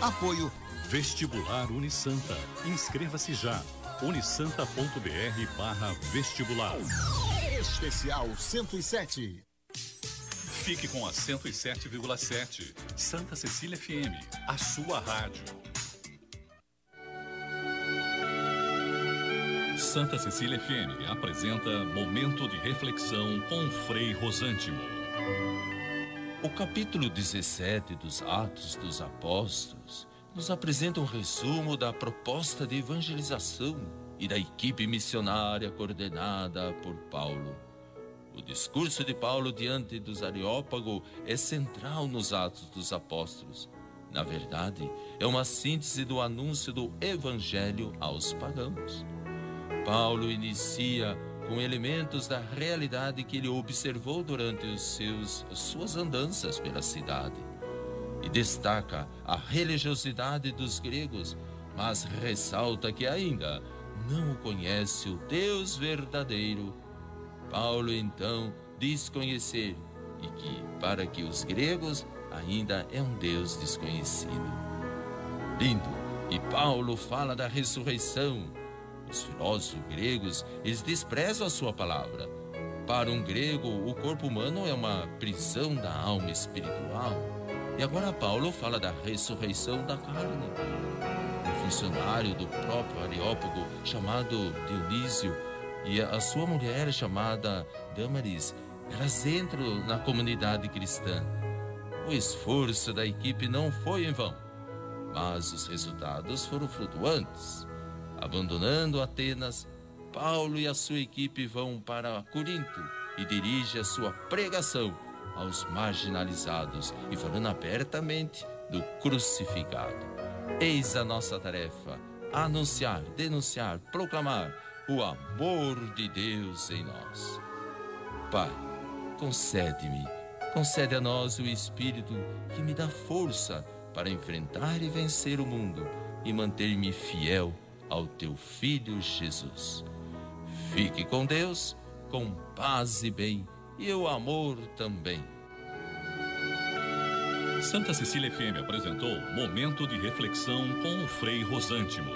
Apoio Vestibular Unisanta. Inscreva-se já. unisanta.br barra vestibular. Especial 107. Fique com a 107,7. Santa Cecília FM, a sua rádio. Santa Cecília FM apresenta Momento de Reflexão com Frei Rosântimo. O capítulo 17 dos Atos dos Apóstolos nos apresenta um resumo da proposta de evangelização e da equipe missionária coordenada por Paulo. O discurso de Paulo diante dos Areópago é central nos Atos dos Apóstolos. Na verdade, é uma síntese do anúncio do Evangelho aos pagãos. Paulo inicia com elementos da realidade que ele observou durante os seus, suas andanças pela cidade. E destaca a religiosidade dos gregos, mas ressalta que ainda não conhece o Deus verdadeiro Paulo então diz conhecer e que para que os gregos ainda é um Deus desconhecido. Lindo. E Paulo fala da ressurreição. Os filósofos gregos, eles desprezam a sua palavra. Para um grego, o corpo humano é uma prisão da alma espiritual. E agora Paulo fala da ressurreição da carne. Um funcionário do próprio Areópago, chamado Dionísio, e a sua mulher, chamada Damaris, elas entram na comunidade cristã. O esforço da equipe não foi em vão, mas os resultados foram flutuantes. Abandonando Atenas, Paulo e a sua equipe vão para Corinto e dirige a sua pregação aos marginalizados e falando abertamente do crucificado. Eis a nossa tarefa: anunciar, denunciar, proclamar o amor de Deus em nós. Pai, concede-me, concede a nós o Espírito que me dá força para enfrentar e vencer o mundo e manter-me fiel ao teu Filho Jesus. Fique com Deus, com paz e bem, e o amor também. Santa Cecília FM apresentou Momento de Reflexão com o Frei Rosântimo.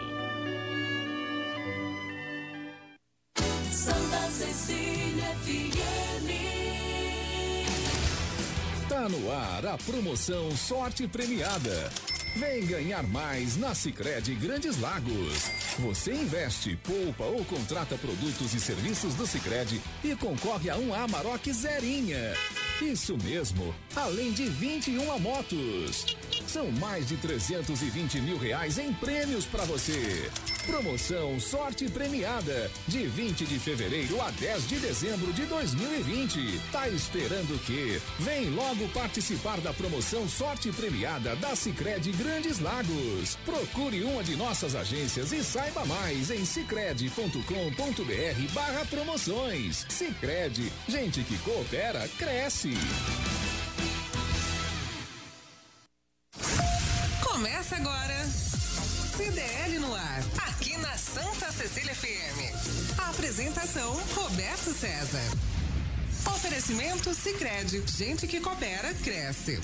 Tá no ar a promoção Sorte Premiada. Vem ganhar mais na Sicredi Grandes Lagos. Você investe, poupa ou contrata produtos e serviços do Sicredi e concorre a um Amarok Zerinha. Isso mesmo, além de 21 motos. São mais de 320 mil reais em prêmios para você. Promoção Sorte Premiada, de 20 de fevereiro a 10 de dezembro de 2020. Tá esperando o quê? Vem logo participar da promoção Sorte Premiada da Sicredi Grandes Lagos. Procure uma de nossas agências e saiba mais em sicredi.com.br barra promoções. Sicredi, gente que coopera, cresce. Começa agora. CDL no ar, aqui na Santa Cecília FM. A apresentação Roberto César. Oferecimento Sicredi, gente que coopera cresce.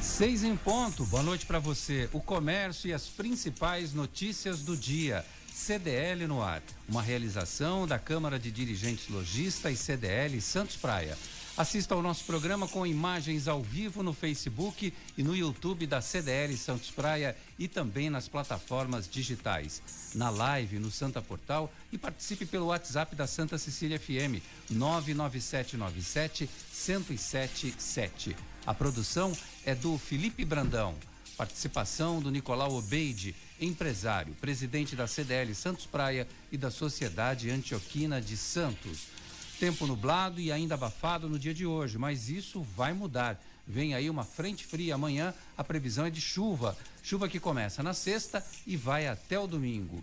Seis em ponto. Boa noite para você. O comércio e as principais notícias do dia. CDL no ar, uma realização da Câmara de Dirigentes Logista e CDL Santos Praia. Assista ao nosso programa com imagens ao vivo no Facebook e no YouTube da CDL Santos Praia e também nas plataformas digitais. Na live no Santa Portal e participe pelo WhatsApp da Santa Cecília FM 99797 1077. A produção é do Felipe Brandão. Participação do Nicolau Obeide, empresário, presidente da CDL Santos Praia e da Sociedade Antioquina de Santos. Tempo nublado e ainda abafado no dia de hoje, mas isso vai mudar. Vem aí uma frente fria amanhã, a previsão é de chuva. Chuva que começa na sexta e vai até o domingo.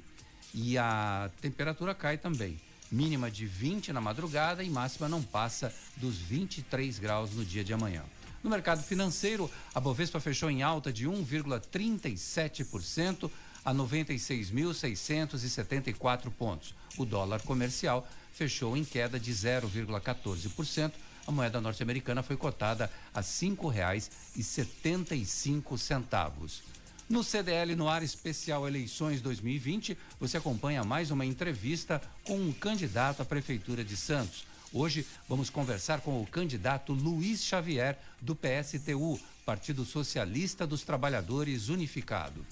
E a temperatura cai também. Mínima de 20 na madrugada e máxima não passa dos 23 graus no dia de amanhã. No mercado financeiro, a Bovespa fechou em alta de 1,37% a 96.674 pontos. O dólar comercial fechou em queda de 0,14% a moeda norte-americana foi cotada a R$ 5,75. No CDL no ar especial Eleições 2020, você acompanha mais uma entrevista com um candidato à prefeitura de Santos. Hoje vamos conversar com o candidato Luiz Xavier do PSTU, Partido Socialista dos Trabalhadores Unificado.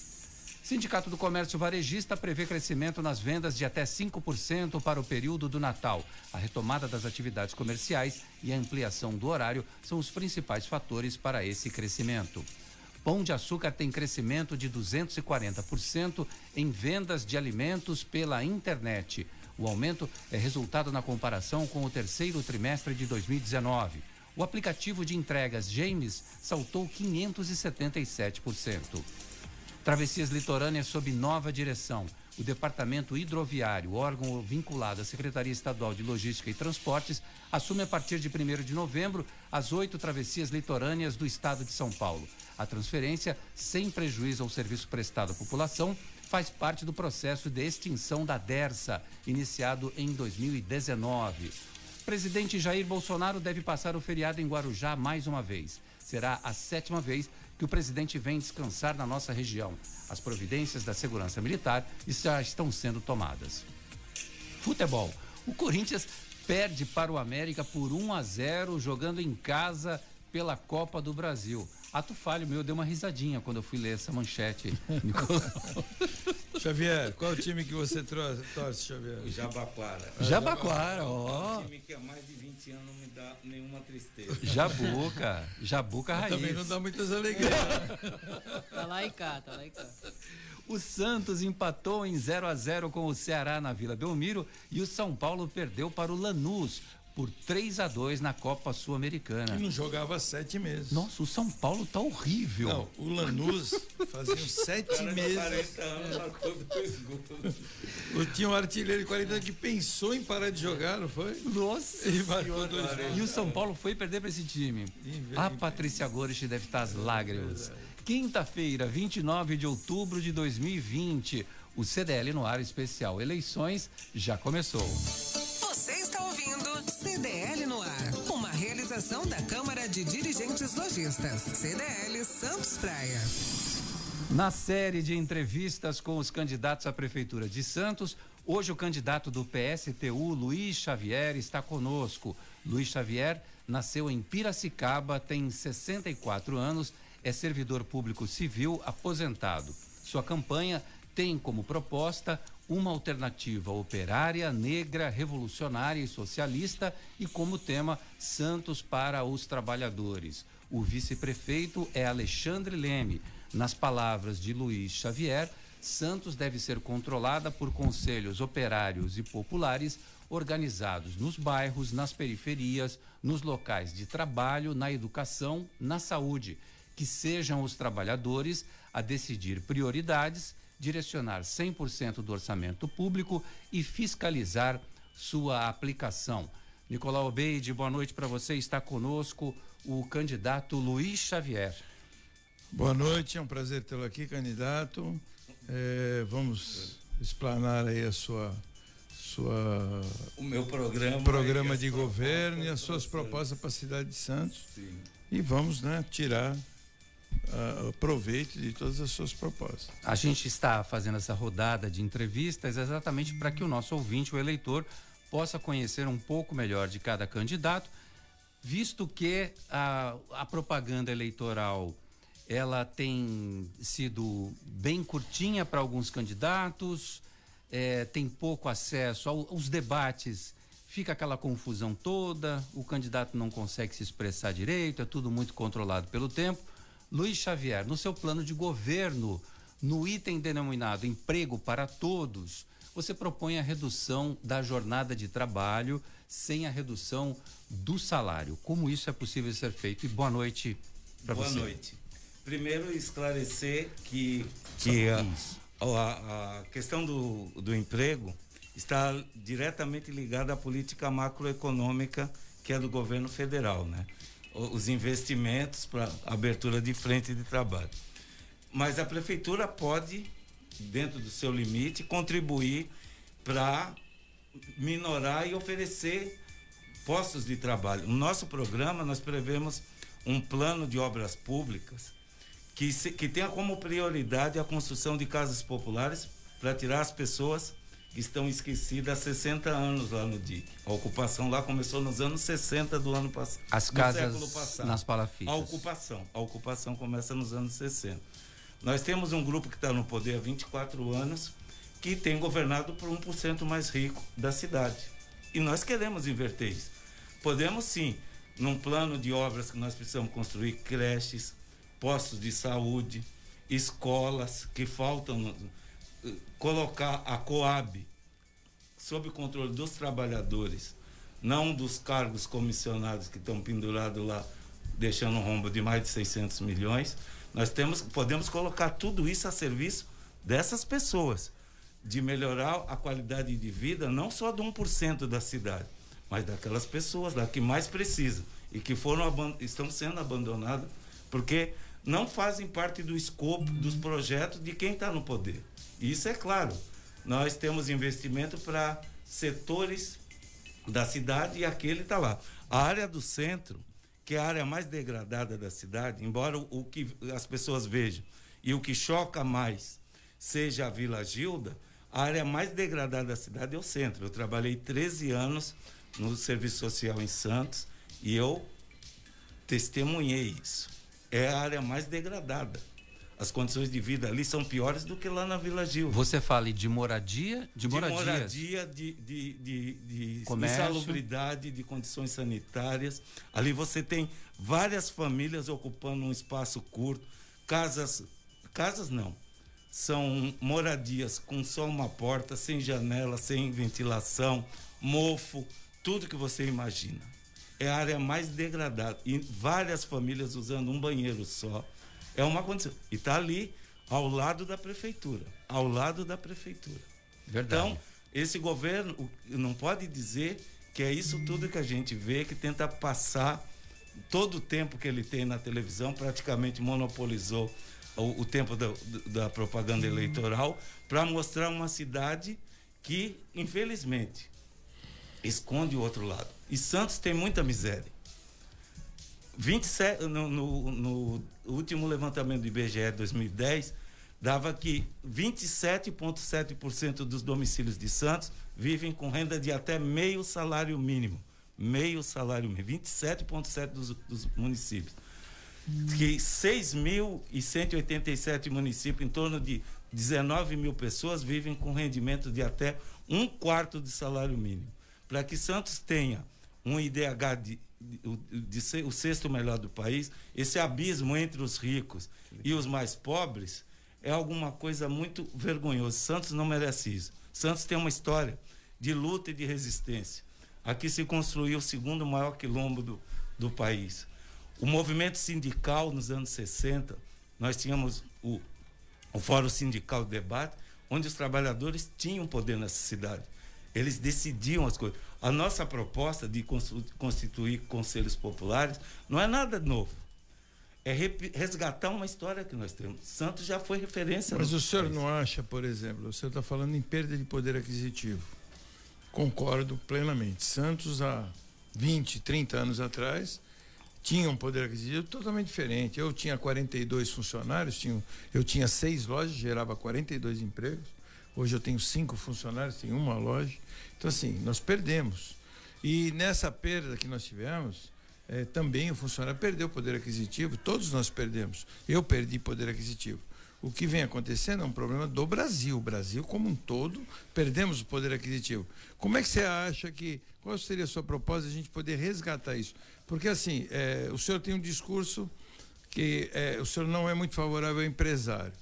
Sindicato do Comércio Varejista prevê crescimento nas vendas de até 5% para o período do Natal. A retomada das atividades comerciais e a ampliação do horário são os principais fatores para esse crescimento. Pão de Açúcar tem crescimento de 240% em vendas de alimentos pela internet. O aumento é resultado na comparação com o terceiro trimestre de 2019. O aplicativo de entregas James saltou 577%. Travessias litorâneas sob nova direção. O Departamento Hidroviário, órgão vinculado à Secretaria Estadual de Logística e Transportes, assume a partir de 1 de novembro as oito travessias litorâneas do estado de São Paulo. A transferência, sem prejuízo ao serviço prestado à população, faz parte do processo de extinção da DERSA, iniciado em 2019. Presidente Jair Bolsonaro deve passar o feriado em Guarujá mais uma vez. Será a sétima vez que o presidente vem descansar na nossa região. As providências da segurança militar já estão sendo tomadas. Futebol. O Corinthians perde para o América por 1 a 0 jogando em casa pela Copa do Brasil. Ato falho meu, deu uma risadinha quando eu fui ler essa manchete. Xavier, qual o time que você torce, Xavier? O Jabaquara. Jabaquara, ó. Um time que há mais de 20 anos não me dá nenhuma tristeza. Jabuca, Jabuca raiz. Também não dá muitas alegrias. tá lá e cá, tá lá e cá. O Santos empatou em 0 a 0 com o Ceará na Vila Belmiro e o São Paulo perdeu para o Lanús por 3 a 2 na Copa Sul-Americana. E não jogava sete meses. Nossa, o São Paulo tá horrível. Não, o Lanús fazia sete meses. 40 anos, é. Tinha um artilheiro de 40 anos que pensou em parar de jogar, não foi? Nossa. E, e o São Paulo foi perder para esse time. A Patrícia Gores deve estar às lágrimas. Quinta-feira, 29 de outubro de 2020. O CDL no ar especial Eleições já começou. CDL no ar. Uma realização da Câmara de Dirigentes Lojistas. CDL Santos Praia. Na série de entrevistas com os candidatos à Prefeitura de Santos, hoje o candidato do PSTU, Luiz Xavier, está conosco. Luiz Xavier nasceu em Piracicaba, tem 64 anos, é servidor público civil aposentado. Sua campanha tem como proposta uma alternativa operária, negra, revolucionária e socialista e como tema Santos para os trabalhadores. O vice-prefeito é Alexandre Leme. Nas palavras de Luiz Xavier, Santos deve ser controlada por conselhos operários e populares organizados nos bairros, nas periferias, nos locais de trabalho, na educação, na saúde, que sejam os trabalhadores a decidir prioridades direcionar 100% do orçamento público e fiscalizar sua aplicação. Nicolau Beide, boa noite para você. Está conosco o candidato Luiz Xavier. Boa noite, é um prazer tê-lo aqui, candidato. É, vamos explanar aí a sua sua o meu programa programa de governo e as suas propostas para a cidade de Santos. Sim. E vamos, né, tirar proveito de todas as suas propostas. A gente está fazendo essa rodada de entrevistas exatamente para que o nosso ouvinte, o eleitor, possa conhecer um pouco melhor de cada candidato, visto que a, a propaganda eleitoral ela tem sido bem curtinha para alguns candidatos, é, tem pouco acesso ao, aos debates, fica aquela confusão toda, o candidato não consegue se expressar direito, é tudo muito controlado pelo tempo. Luiz Xavier, no seu plano de governo, no item denominado emprego para todos, você propõe a redução da jornada de trabalho sem a redução do salário. Como isso é possível ser feito? E boa noite para você. Boa noite. Primeiro, esclarecer que, que a, a, a questão do, do emprego está diretamente ligada à política macroeconômica que é do governo federal, né? Os investimentos para abertura de frente de trabalho. Mas a prefeitura pode, dentro do seu limite, contribuir para minorar e oferecer postos de trabalho. No nosso programa, nós prevemos um plano de obras públicas que, se, que tenha como prioridade a construção de casas populares para tirar as pessoas que estão esquecidas há 60 anos lá no DIC. A ocupação lá começou nos anos 60 do ano passado. As casas nas palafitas. A ocupação. A ocupação começa nos anos 60. Nós temos um grupo que está no poder há 24 anos que tem governado por 1% mais rico da cidade. E nós queremos inverter isso. Podemos sim, num plano de obras que nós precisamos construir creches, postos de saúde, escolas que faltam, eh, colocar a Coab sob controle dos trabalhadores, não dos cargos comissionados que estão pendurados lá, deixando um rombo de mais de 600 milhões. Nós temos, podemos colocar tudo isso a serviço dessas pessoas, de melhorar a qualidade de vida, não só de 1% da cidade, mas daquelas pessoas lá que mais precisam e que foram estão sendo abandonadas porque não fazem parte do escopo dos projetos de quem está no poder. Isso é claro. Nós temos investimento para setores da cidade e aquele está lá. A área do centro, que é a área mais degradada da cidade, embora o, que as pessoas vejam e o que choca mais seja a Vila Gilda, a área mais degradada da cidade é o centro. Eu trabalhei 13 anos no serviço social em Santos e eu testemunhei isso é a área mais degradada. As condições de vida ali são piores do que lá na Vila Gil. Você fala de moradia, de, de moradia, de, de, de, de insalubridade, de condições sanitárias. Ali você tem várias famílias ocupando um espaço curto, casas, casas não, são moradias com só uma porta, sem janela, sem ventilação, mofo, tudo que você imagina é a área mais degradada. E várias famílias usando um banheiro só. É uma condição. E está ali, ao lado da prefeitura. Ao lado da prefeitura. Verdade. Então, esse governo não pode dizer que é isso tudo que a gente vê, que tenta passar todo o tempo que ele tem na televisão, praticamente monopolizou o, o tempo da, da propaganda eleitoral, para mostrar uma cidade que, infelizmente, esconde o outro lado. E Santos tem muita miséria. 27, no, no, no último levantamento do IBGE 2010, dava que 27,7% dos domicílios de Santos vivem com renda de até meio salário mínimo. Meio salário mínimo. 27,7% dos, dos municípios. Que 6.187 municípios, em torno de 19 mil pessoas, vivem com rendimento de até um quarto de salário mínimo. Para que Santos tenha um IDH de, de, de ser o sexto melhor do país, esse abismo entre os ricos e os mais pobres é alguma coisa muito vergonhosa. Santos não merece isso. Santos tem uma história de luta e de resistência. Aqui se construiu o segundo maior quilombo do, do país. O movimento sindical nos anos 60, nós tínhamos o, o Fórum Sindical de Debate, onde os trabalhadores tinham poder nessa cidade. Eles decidiam as coisas. A nossa proposta de constituir conselhos populares não é nada novo. É resgatar uma história que nós temos. Santos já foi referência. Mas o senhor país. não acha, por exemplo, o senhor está falando em perda de poder aquisitivo. Concordo plenamente. Santos, há 20, 30 anos atrás, tinha um poder aquisitivo totalmente diferente. Eu tinha 42 funcionários, tinha, eu tinha seis lojas, gerava 42 empregos. Hoje eu tenho cinco funcionários, tenho uma loja. Então, assim, nós perdemos. E nessa perda que nós tivemos, é, também o funcionário perdeu poder aquisitivo, todos nós perdemos. Eu perdi poder aquisitivo. O que vem acontecendo é um problema do Brasil. O Brasil, como um todo, perdemos o poder aquisitivo. Como é que você acha que. Qual seria a sua proposta de a gente poder resgatar isso? Porque, assim, é, o senhor tem um discurso que é, o senhor não é muito favorável ao empresário.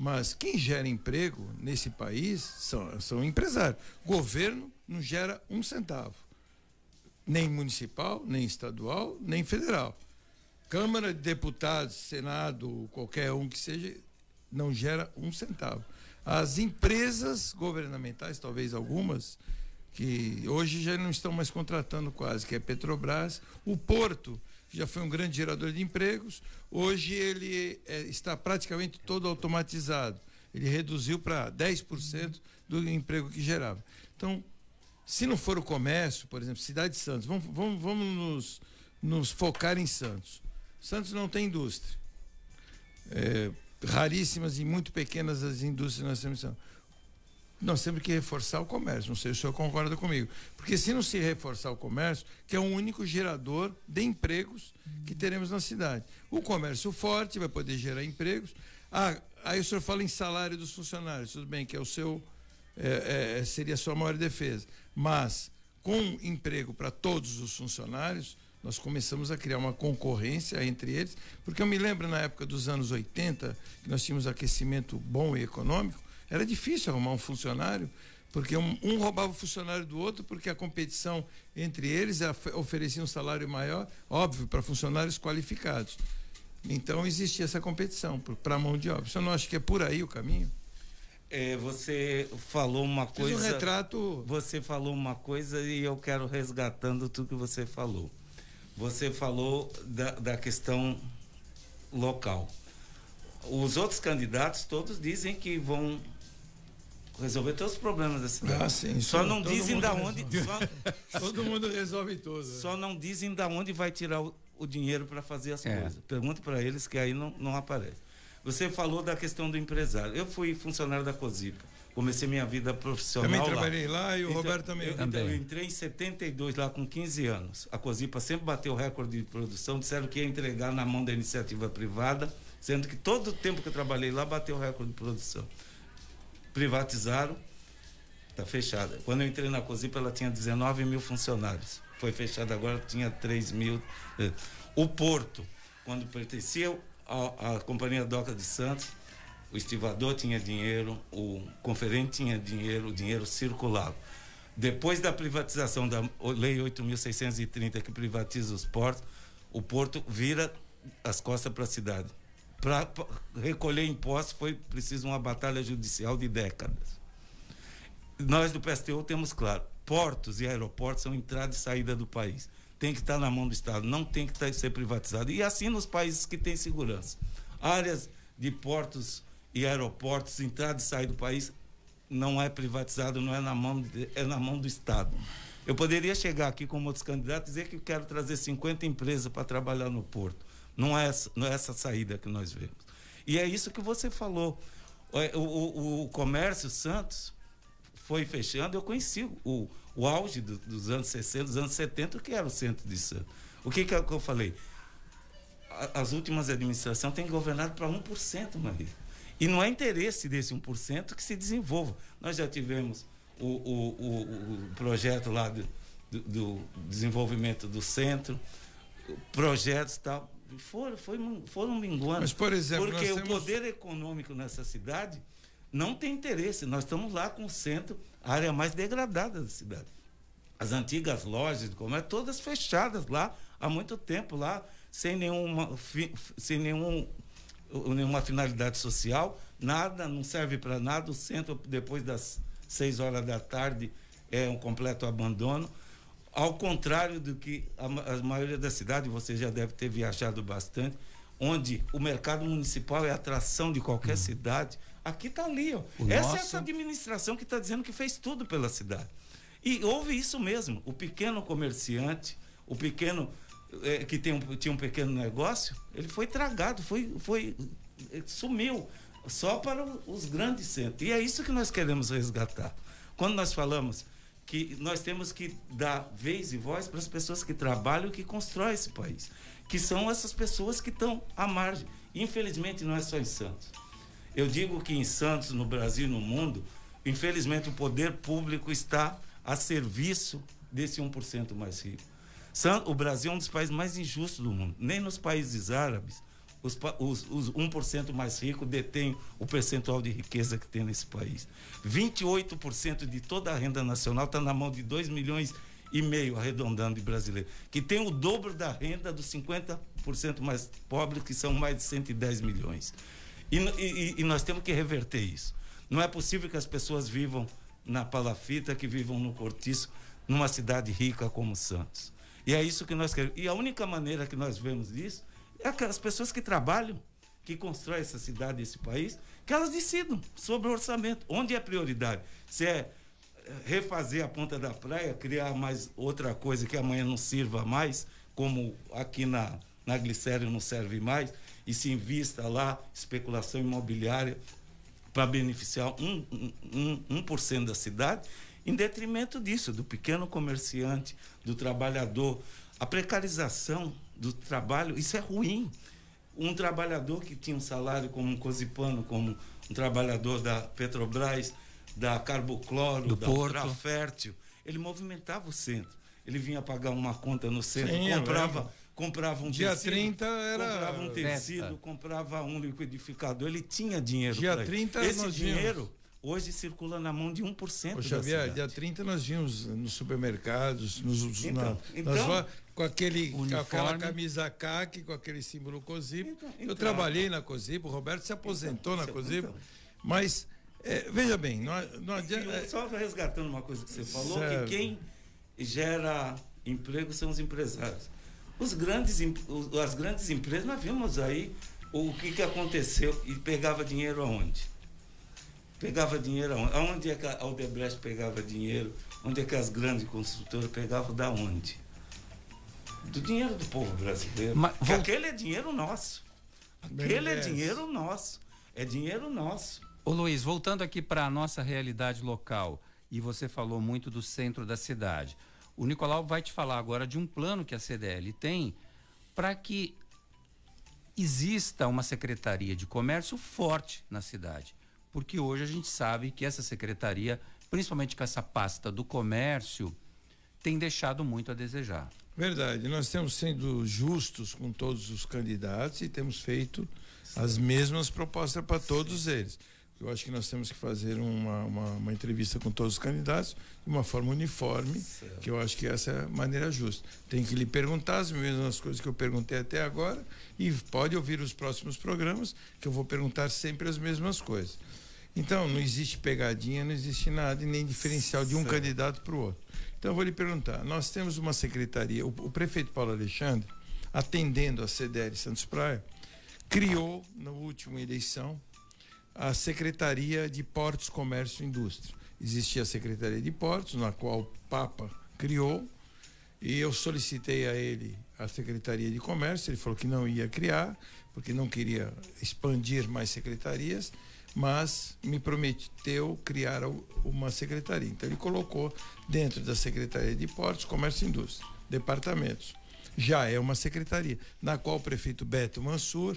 Mas quem gera emprego nesse país são, são empresários. Governo não gera um centavo. Nem municipal, nem estadual, nem federal. Câmara de Deputados, Senado, qualquer um que seja, não gera um centavo. As empresas governamentais, talvez algumas, que hoje já não estão mais contratando quase, que é Petrobras, o Porto já foi um grande gerador de empregos, hoje ele é, está praticamente todo automatizado. Ele reduziu para 10% do emprego que gerava. Então, Se não for o comércio, por exemplo, cidade de Santos, vamos, vamos, vamos nos, nos focar em Santos. Santos não tem indústria. É, raríssimas e muito pequenas as indústrias nós temos. Nós temos que reforçar o comércio. Não sei se o senhor concorda comigo. Porque se não se reforçar o comércio, que é o único gerador de empregos que teremos na cidade. O comércio forte vai poder gerar empregos. Ah, aí o senhor fala em salário dos funcionários, tudo bem, que é o seu. É, é, seria a sua maior defesa. Mas, com emprego para todos os funcionários, nós começamos a criar uma concorrência entre eles, porque eu me lembro na época dos anos 80, que nós tínhamos aquecimento bom e econômico, era difícil arrumar um funcionário, porque um, um roubava o funcionário do outro, porque a competição entre eles oferecia um salário maior, óbvio, para funcionários qualificados. Então existia essa competição para a mão de obra. Você não acha que é por aí o caminho? É, você falou uma coisa. Fiz um retrato. Você falou uma coisa e eu quero resgatando tudo que você falou. Você falou da, da questão local. Os outros candidatos todos dizem que vão resolver todos os problemas da cidade. Ah, sim, só não dizem da onde. Só, todo mundo resolve tudo. Só não dizem da onde vai tirar o, o dinheiro para fazer as é. coisas. Pergunte para eles que aí não, não aparece. Você falou da questão do empresário. Eu fui funcionário da COSIPA. Comecei minha vida profissional Também trabalhei lá, lá e o então, Roberto também. Eu, também. eu entrei em 72 lá com 15 anos. A COSIPA sempre bateu o recorde de produção, disseram que ia entregar na mão da iniciativa privada, sendo que todo o tempo que eu trabalhei lá bateu o recorde de produção. Privatizaram, está fechada. Quando eu entrei na COSIPA, ela tinha 19 mil funcionários. Foi fechada agora, tinha 3 mil. Eh, o Porto, quando pertencia à, à Companhia Doca de Santos, o estivador tinha dinheiro, o conferente tinha dinheiro, o dinheiro circulava. Depois da privatização da Lei 8.630, que privatiza os portos, o porto vira as costas para a cidade. Para recolher impostos foi preciso uma batalha judicial de décadas. Nós do PSTU temos claro, portos e aeroportos são entrada e saída do país. Tem que estar na mão do Estado, não tem que ser privatizado. E assim nos países que têm segurança. Áreas de portos e aeroportos, entrada e sair do país, não é privatizado, não é na mão, de, é na mão do Estado. Eu poderia chegar aqui como outros candidatos e dizer que quero trazer 50 empresas para trabalhar no porto. Não é, não é essa saída que nós vemos. E é isso que você falou. O, o, o comércio Santos foi fechando. Eu conheci o, o auge do, dos anos 60, dos anos 70, que era o centro de Santos. O que, que, é eu falei? as últimas administrações têm governado para 1%, Maria. E não é interesse desse 1% que se desenvolva. Nós já tivemos o, o, o, o projeto lá do, do, do, desenvolvimento do centro, projetos tal. Foram, foram, foram minguando. Mas, por exemplo, porque temos... o poder econômico nessa cidade não tem interesse. Nós estamos lá com o centro, a área mais degradada da cidade. As antigas lojas de comércio, todas fechadas lá há muito tempo, lá, sem nenhuma, sem nenhum nenhuma finalidade social, nada, não serve para nada. O centro, depois das seis horas da tarde, é um completo abandono. Ao contrário do que a, a maioria da cidade, você já deve ter viajado bastante, onde o mercado municipal é atração de qualquer hum. cidade. Aqui está ali, ó. O essa nosso... é essa administração que está dizendo que fez tudo pela cidade. E houve isso mesmo. O pequeno comerciante, o pequeno é, que tem um, tinha um pequeno negócio, ele foi tragado, foi, foi, sumiu só para os grandes centros. E é isso que nós queremos resgatar. Quando nós falamos que nós temos que dar vez e voz para as pessoas que trabalham e que constroem esse país, que são essas pessoas que estão à margem. Infelizmente, não é só em Santos. Eu digo que em Santos, no Brasil e no mundo, infelizmente o poder público está a serviço desse 1% mais rico. O Brasil é um dos países mais injustos do mundo. Nem nos países árabes os, os, os 1% mais ricos detêm o percentual de riqueza que tem nesse país. 28% de toda a renda nacional está na mão de 2 milhões e meio, arredondando de brasileiros, que tem o dobro da renda dos 50% mais pobres, que são mais de 110 milhões. E, e, e nós temos que reverter isso. Não é possível que as pessoas vivam na palafita, que vivam no cortiço, numa cidade rica como Santos. E é isso que nós queremos. E a única maneira que nós vemos isso é aquelas pessoas que trabalham, que constroem essa cidade, esse país, que elas decidam sobre o orçamento, onde é prioridade. Se é, refazer a ponta da praia, criar mais outra coisa que amanhã não sirva mais, como aqui na, na glicéria não serve mais, e se invista lá especulação imobiliária para beneficiar 1%, um, um, um, 1 da cidade, em detrimento disso, do pequeno comerciante, do trabalhador. A precarização do trabalho, isso é ruim. Um trabalhador que tinha um salário como um cosipano, como um trabalhador da Petrobras, da Carbocloro, do da Porto. Fértil, ele movimentava o centro. Ele vinha pagar uma conta no centro, Sim, comprava, comprava um Dia tecido, 30 era comprava um tecido, festa. comprava um liquidificador, ele tinha dinheiro. Dia pra isso. 30 Esse dinheiro hoje circula na mão de 1% Ô, Xavier, dia 30 nós vimos nos supermercados, nos, Então, na- então- nas com aquele, com aquela Uniforme. camisa CAC, com aquele símbolo COSIP. Então, Eu então. trabalhei na COSIP, o Roberto se aposentou na Então, COSIP. então. Mas, é, veja bem, não, não adianta. eu- só resgatando uma coisa que você falou, Certo. que quem gera emprego são os empresários. Os grandes, as grandes empresas, nós vimos aí o que, que aconteceu e pegava dinheiro aonde? Pegava dinheiro aonde? Aonde é que a Aldebrecht pegava dinheiro? Onde é que as grandes construtoras pegavam da onde? Do dinheiro do povo brasileiro. Mas vol- aquele é dinheiro nosso. Aquele é dinheiro nosso. É dinheiro nosso. Ô Luiz, voltando aqui para a nossa realidade local, e você falou muito do centro da cidade. O Nicolau vai te falar agora de um plano que a CDL tem para que exista uma secretaria de comércio forte na cidade. Porque hoje a gente sabe que essa secretaria, principalmente com essa pasta do comércio, tem deixado muito a desejar. Verdade, nós temos sendo justos com todos os candidatos e temos feito as mesmas propostas para todos eles. Eu acho que nós temos que fazer uma, uma, uma entrevista com todos os candidatos de uma forma uniforme, que eu acho que essa é a maneira justa. Tem que lhe perguntar as mesmas coisas que eu perguntei até agora e pode ouvir os próximos programas, que eu vou perguntar sempre as mesmas coisas. Então, não existe pegadinha, não existe nada, e nem diferencial de um Certo. candidato para o outro. Então, eu vou lhe perguntar: nós temos uma secretaria, o, o prefeito Paulo Alexandre, atendendo a CDL Santos Praia, criou, na última eleição, a Secretaria de Portos, Comércio e Indústria. Existia a Secretaria de Portos, na qual o Papa criou, e eu solicitei a ele a Secretaria de Comércio, ele falou que não ia criar, porque não queria expandir mais secretarias, mas me prometeu criar uma secretaria. Então ele colocou dentro da Secretaria de Portos, Comércio e Indústria, departamentos. Já é uma secretaria, na qual o prefeito Beto Mansur,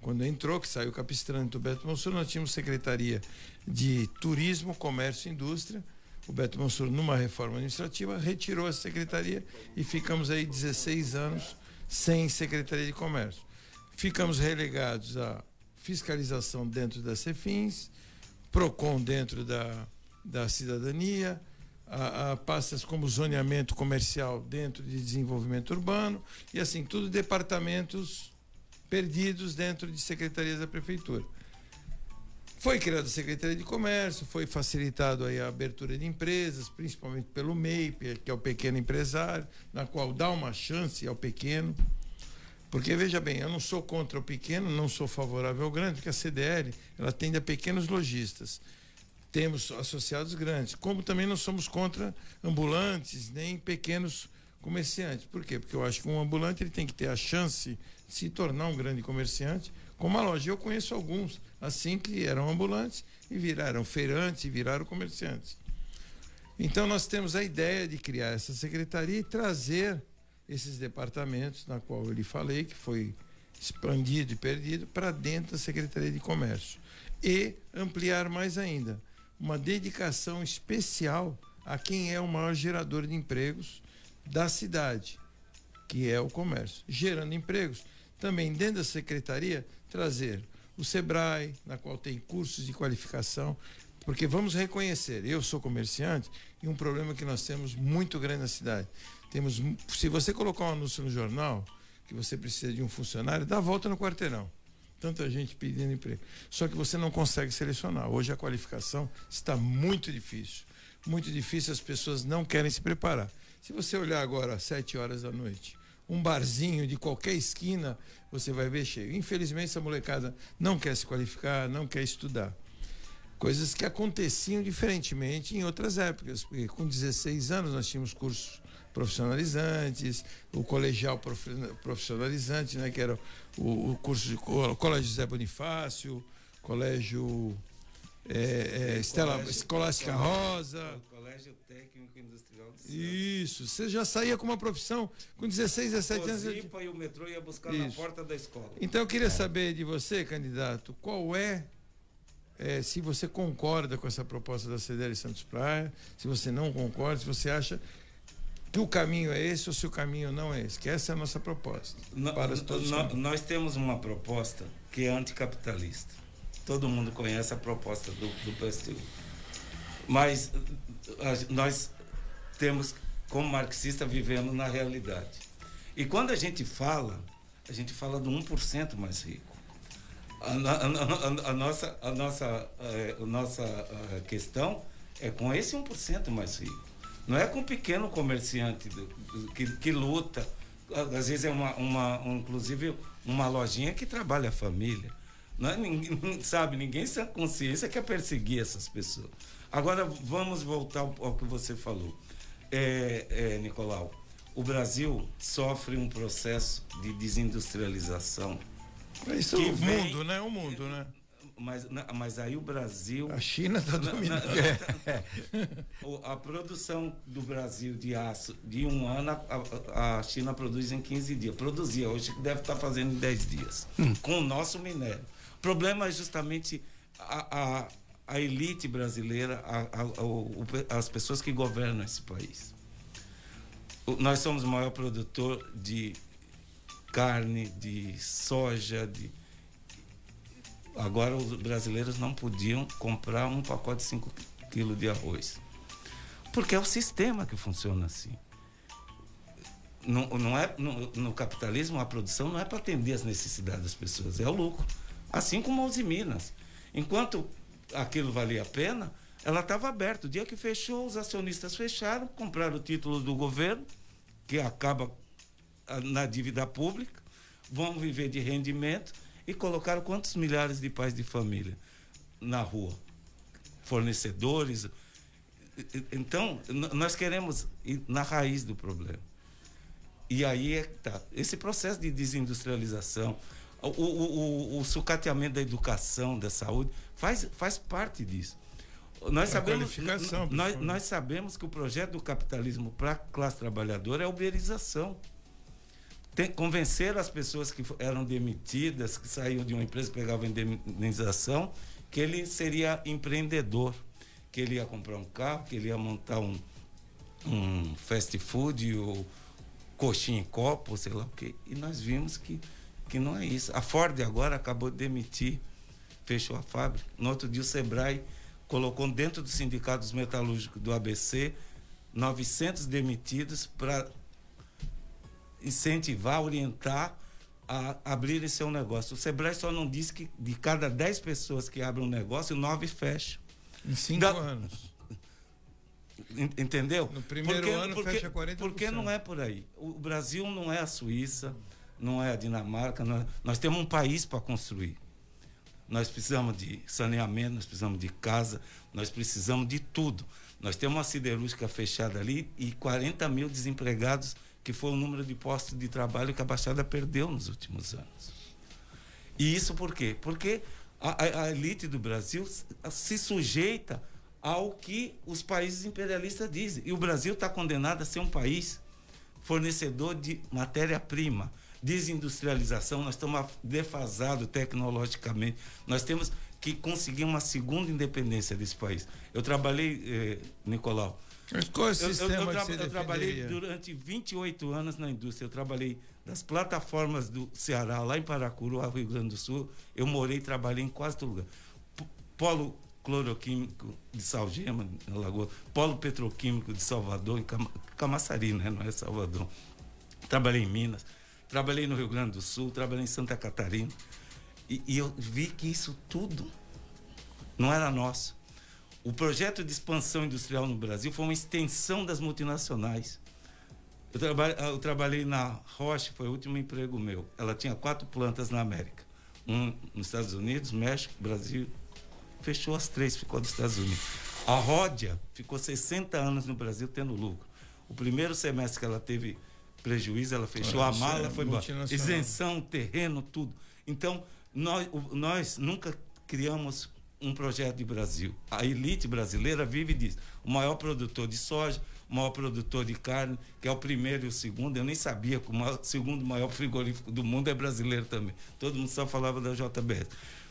quando entrou, que saiu capistrano do Beto Mansur, nós tínhamos Secretaria de Turismo, Comércio e Indústria. O Beto Mansur, numa reforma administrativa, retirou essa secretaria e ficamos aí 16 anos sem Secretaria de Comércio. Ficamos relegados à fiscalização dentro da Cefins, PROCON dentro da, da cidadania, a, a pastas como zoneamento comercial dentro de desenvolvimento urbano, e assim, tudo departamentos perdidos dentro de secretarias da prefeitura. Foi criada a Secretaria de Comércio, foi facilitado aí a abertura de empresas, principalmente pelo MEIP, que é o pequeno empresário, na qual dá uma chance ao pequeno. Porque veja bem, eu não sou contra o pequeno, não sou favorável ao grande, porque a CDL ela atende a pequenos lojistas. Temos associados grandes, como também não somos contra ambulantes nem pequenos comerciantes. Por quê? Porque eu acho que um ambulante ele tem que ter a chance de se tornar um grande comerciante com uma loja. Eu conheço alguns assim que eram ambulantes e viraram feirantes e viraram comerciantes. Então nós temos a ideia de criar essa secretaria e trazer esses departamentos, na qual eu lhe falei, que foi expandido e perdido, para dentro da Secretaria de Comércio. E ampliar mais ainda, uma dedicação especial a quem é o maior gerador de empregos da cidade, que é o comércio. Gerando empregos, também dentro da secretaria, trazer o SEBRAE, na qual tem cursos de qualificação, porque vamos reconhecer, eu sou comerciante e um problema que nós temos muito grande na cidade. Temos, se você colocar um anúncio no jornal que você precisa de um funcionário, dá a volta no quarteirão. Tanta gente pedindo emprego. Só que você não consegue selecionar. Hoje a qualificação está muito difícil. Muito difícil, as pessoas não querem se preparar. Se você olhar agora às sete horas da noite, um barzinho de qualquer esquina, você vai ver cheio. Infelizmente, essa molecada não quer se qualificar, não quer estudar. Coisas que aconteciam diferentemente em outras épocas, porque com 16 anos nós tínhamos cursos profissionalizantes, o colegial profissionalizante, né, que era o, o curso de Colégio José Bonifácio, Colégio é, é, Estela colégio, Escolástica Rosa. Colégio Técnico Industrial de Isso, você já saía com uma profissão com 16, 17 anos. e o metrô ia buscar Isso. na porta da escola. Então eu queria é. saber de você, candidato, qual é, é, se você concorda com essa proposta da CDL Santos Praia, se você não concorda, se você acha que o caminho é esse ou se o caminho não é esse, que essa é a nossa proposta. No, para todos no, nós temos uma proposta que é anticapitalista. Todo mundo conhece a proposta do, do PSTU. Mas a, nós temos, como marxista, vivendo na realidade. E quando a gente fala, a gente fala do 1% mais rico. A, a, a, nossa, a, nossa, eh, a nossa eh, questão é com esse 1% mais rico. Não é com o pequeno comerciante que, que luta. Às vezes é uma, uma, inclusive, uma lojinha que trabalha a família. Não é, ninguém, sabe, ninguém sem consciência quer perseguir essas pessoas. Agora, vamos voltar ao, ao que você falou. É, é, Nicolau, o Brasil sofre um processo de desindustrialização. Isso é o vem, mundo, né? O mundo, né? Mas, mas aí o Brasil. A China está dominando. a produção do Brasil de aço, de um ano, a, a China produz em 15 dias. Produzia, hoje deve estar tá fazendo em 10 dias. Hum. Com o nosso minério. O problema é justamente a, a, a elite brasileira, a, as pessoas que governam esse país. Nós somos o maior produtor de carne, de soja, de Agora os brasileiros não podiam comprar um pacote de 5 quilos de arroz. Porque é o sistema que funciona assim. Não, não é, no, no capitalismo, a produção não é para atender as necessidades das pessoas, é o lucro. Assim como os Minas. Enquanto aquilo valia a pena, ela estava aberta. O dia que fechou, os acionistas fecharam, compraram o título do governo, que acaba ah, na dívida pública, vão viver de rendimento e colocaram quantos milhares de pais de família na rua? Fornecedores. Então, nós queremos ir na raiz do problema. E aí é que tá. Esse processo de desindustrialização, o, o, o, o sucateamento da educação, da saúde, faz, faz parte disso. Nós é sabemos, nós, nós sabemos que o projeto do capitalismo para a classe trabalhadora é a uberização convencer as pessoas que eram demitidas, que saíam de uma empresa, pegavam indenização, que ele seria empreendedor, que ele ia comprar um carro, que ele ia montar um, um fast food ou coxinha em copo, sei lá o quê. E nós vimos que, que não é isso. A Ford agora acabou de demitir, fechou a fábrica. No outro dia o Sebrae colocou dentro do sindicato dos metalúrgicos do ABC 900 demitidos para incentivar, orientar a abrir seu negócio. O Sebrae só não disse que de cada 10 pessoas que abrem um negócio, nove fecham. Em cinco da... anos. Entendeu? No primeiro porque, ano porque, fecha 40%. Porque não é por aí. O Brasil não é a Suíça, não é a Dinamarca. É... Nós temos um país para construir. Nós precisamos de saneamento, nós precisamos de casa, nós precisamos de tudo. Nós temos uma siderúrgica fechada ali e 40 mil desempregados que foi o número de postos de trabalho que a Baixada perdeu nos últimos anos. E isso por quê? Porque a, a elite do Brasil se sujeita ao que os países imperialistas dizem. E o Brasil está condenado a ser um país fornecedor de matéria-prima, desindustrialização, nós estamos defasados tecnologicamente, nós temos que conseguir uma segunda independência desse país. Eu trabalhei, eh, Nicolau, qual é o sistema eu, eu, eu, eu trabalhei durante 28 anos na indústria. Eu trabalhei das plataformas do Ceará, lá em Paracuru, Rio Grande do Sul. Eu morei e trabalhei em quase todo lugar. Polo cloroquímico de Salgema, na Lagoa. Polo petroquímico de Salvador, em Cam Camaçari, né? não é Salvador. Trabalhei em Minas. Trabalhei no Rio Grande do Sul. Trabalhei em Santa Catarina. E, e eu vi que isso tudo não era nosso o projeto de expansão industrial no Brasil foi uma extensão das multinacionais. Eu, traba eu trabalhei na Roche, foi o último emprego meu. Ela tinha quatro plantas na América. Um nos Estados Unidos, México, Brasil fechou as três, ficou dos Estados Unidos. A Ródia ficou 60 anos no Brasil tendo lucro. O primeiro semestre que ela teve prejuízo, ela fechou a mala, é foi embora. Isenção, terreno, tudo. Então, nós, nós nunca criamos um projeto de Brasil. A elite brasileira vive disso. O maior produtor de soja, o maior produtor de carne, que é o primeiro e o segundo. Eu nem sabia que o maior, segundo maior frigorífico do mundo é brasileiro também. Todo mundo só falava da JBS.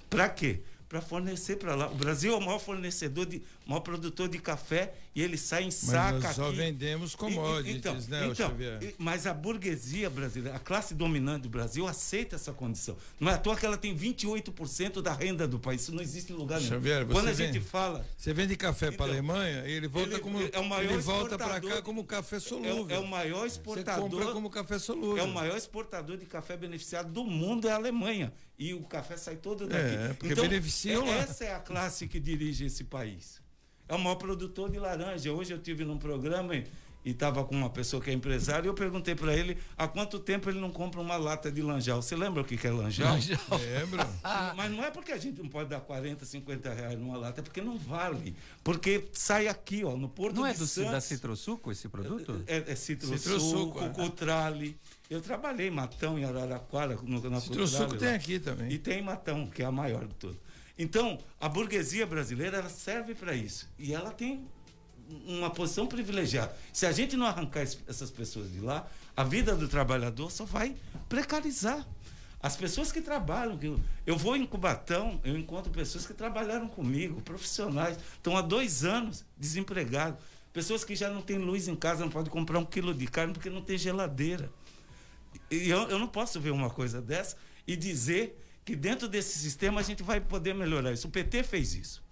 Para quê? Para fornecer para lá. O Brasil é o maior fornecedor, de, maior produtor de café e ele sai em saca mas nós só vendemos commodities, então, né, então, Mas a burguesia brasileira, a classe dominante do Brasil aceita essa condição. Não é à toa que ela tem 28% da renda do país. Isso não existe em lugar nenhum. Xavier, Quando a vende, gente fala... Você vende café então, para a Alemanha e ele volta ele, como... É o maior ele volta para cá como café solúvel. É, é, o maior exportador... Você compra como café solúvel. É o maior exportador de café beneficiado do mundo é a Alemanha. E o café sai todo daqui. É, porque então, é, Essa é a classe que dirige esse país. É o maior produtor de laranja. Hoje eu tive num programa e estava com uma pessoa que é empresária e eu perguntei para ele há quanto tempo ele não compra uma lata de lanjal. Você lembra o que, que é lanjal? lanjal. Lembro. Mas não é porque a gente não pode dar 40, 50 reais numa lata, é porque não vale. Porque sai aqui, ó, no Porto não de é do, Santos. da Citrosuco esse produto? É, é Citrosuco, é. Cutrale. Eu trabalhei em Matão, em Araraquara, no, na Citrosuco tem aqui também. E tem Matão, que é a maior de todas. Então, a burguesia brasileira ela serve para isso. E ela tem uma posição privilegiada. Se a gente não arrancar essas pessoas de lá, a vida do trabalhador só vai precarizar. As pessoas que trabalham, eu vou em Cubatão, eu encontro pessoas que trabalharam comigo, profissionais, estão há dois anos desempregados. Pessoas que já não têm luz em casa, não podem comprar um quilo de carne porque não tem geladeira. E eu, eu não posso ver uma coisa dessa e dizer que dentro desse sistema a gente vai poder melhorar isso. O PT fez isso.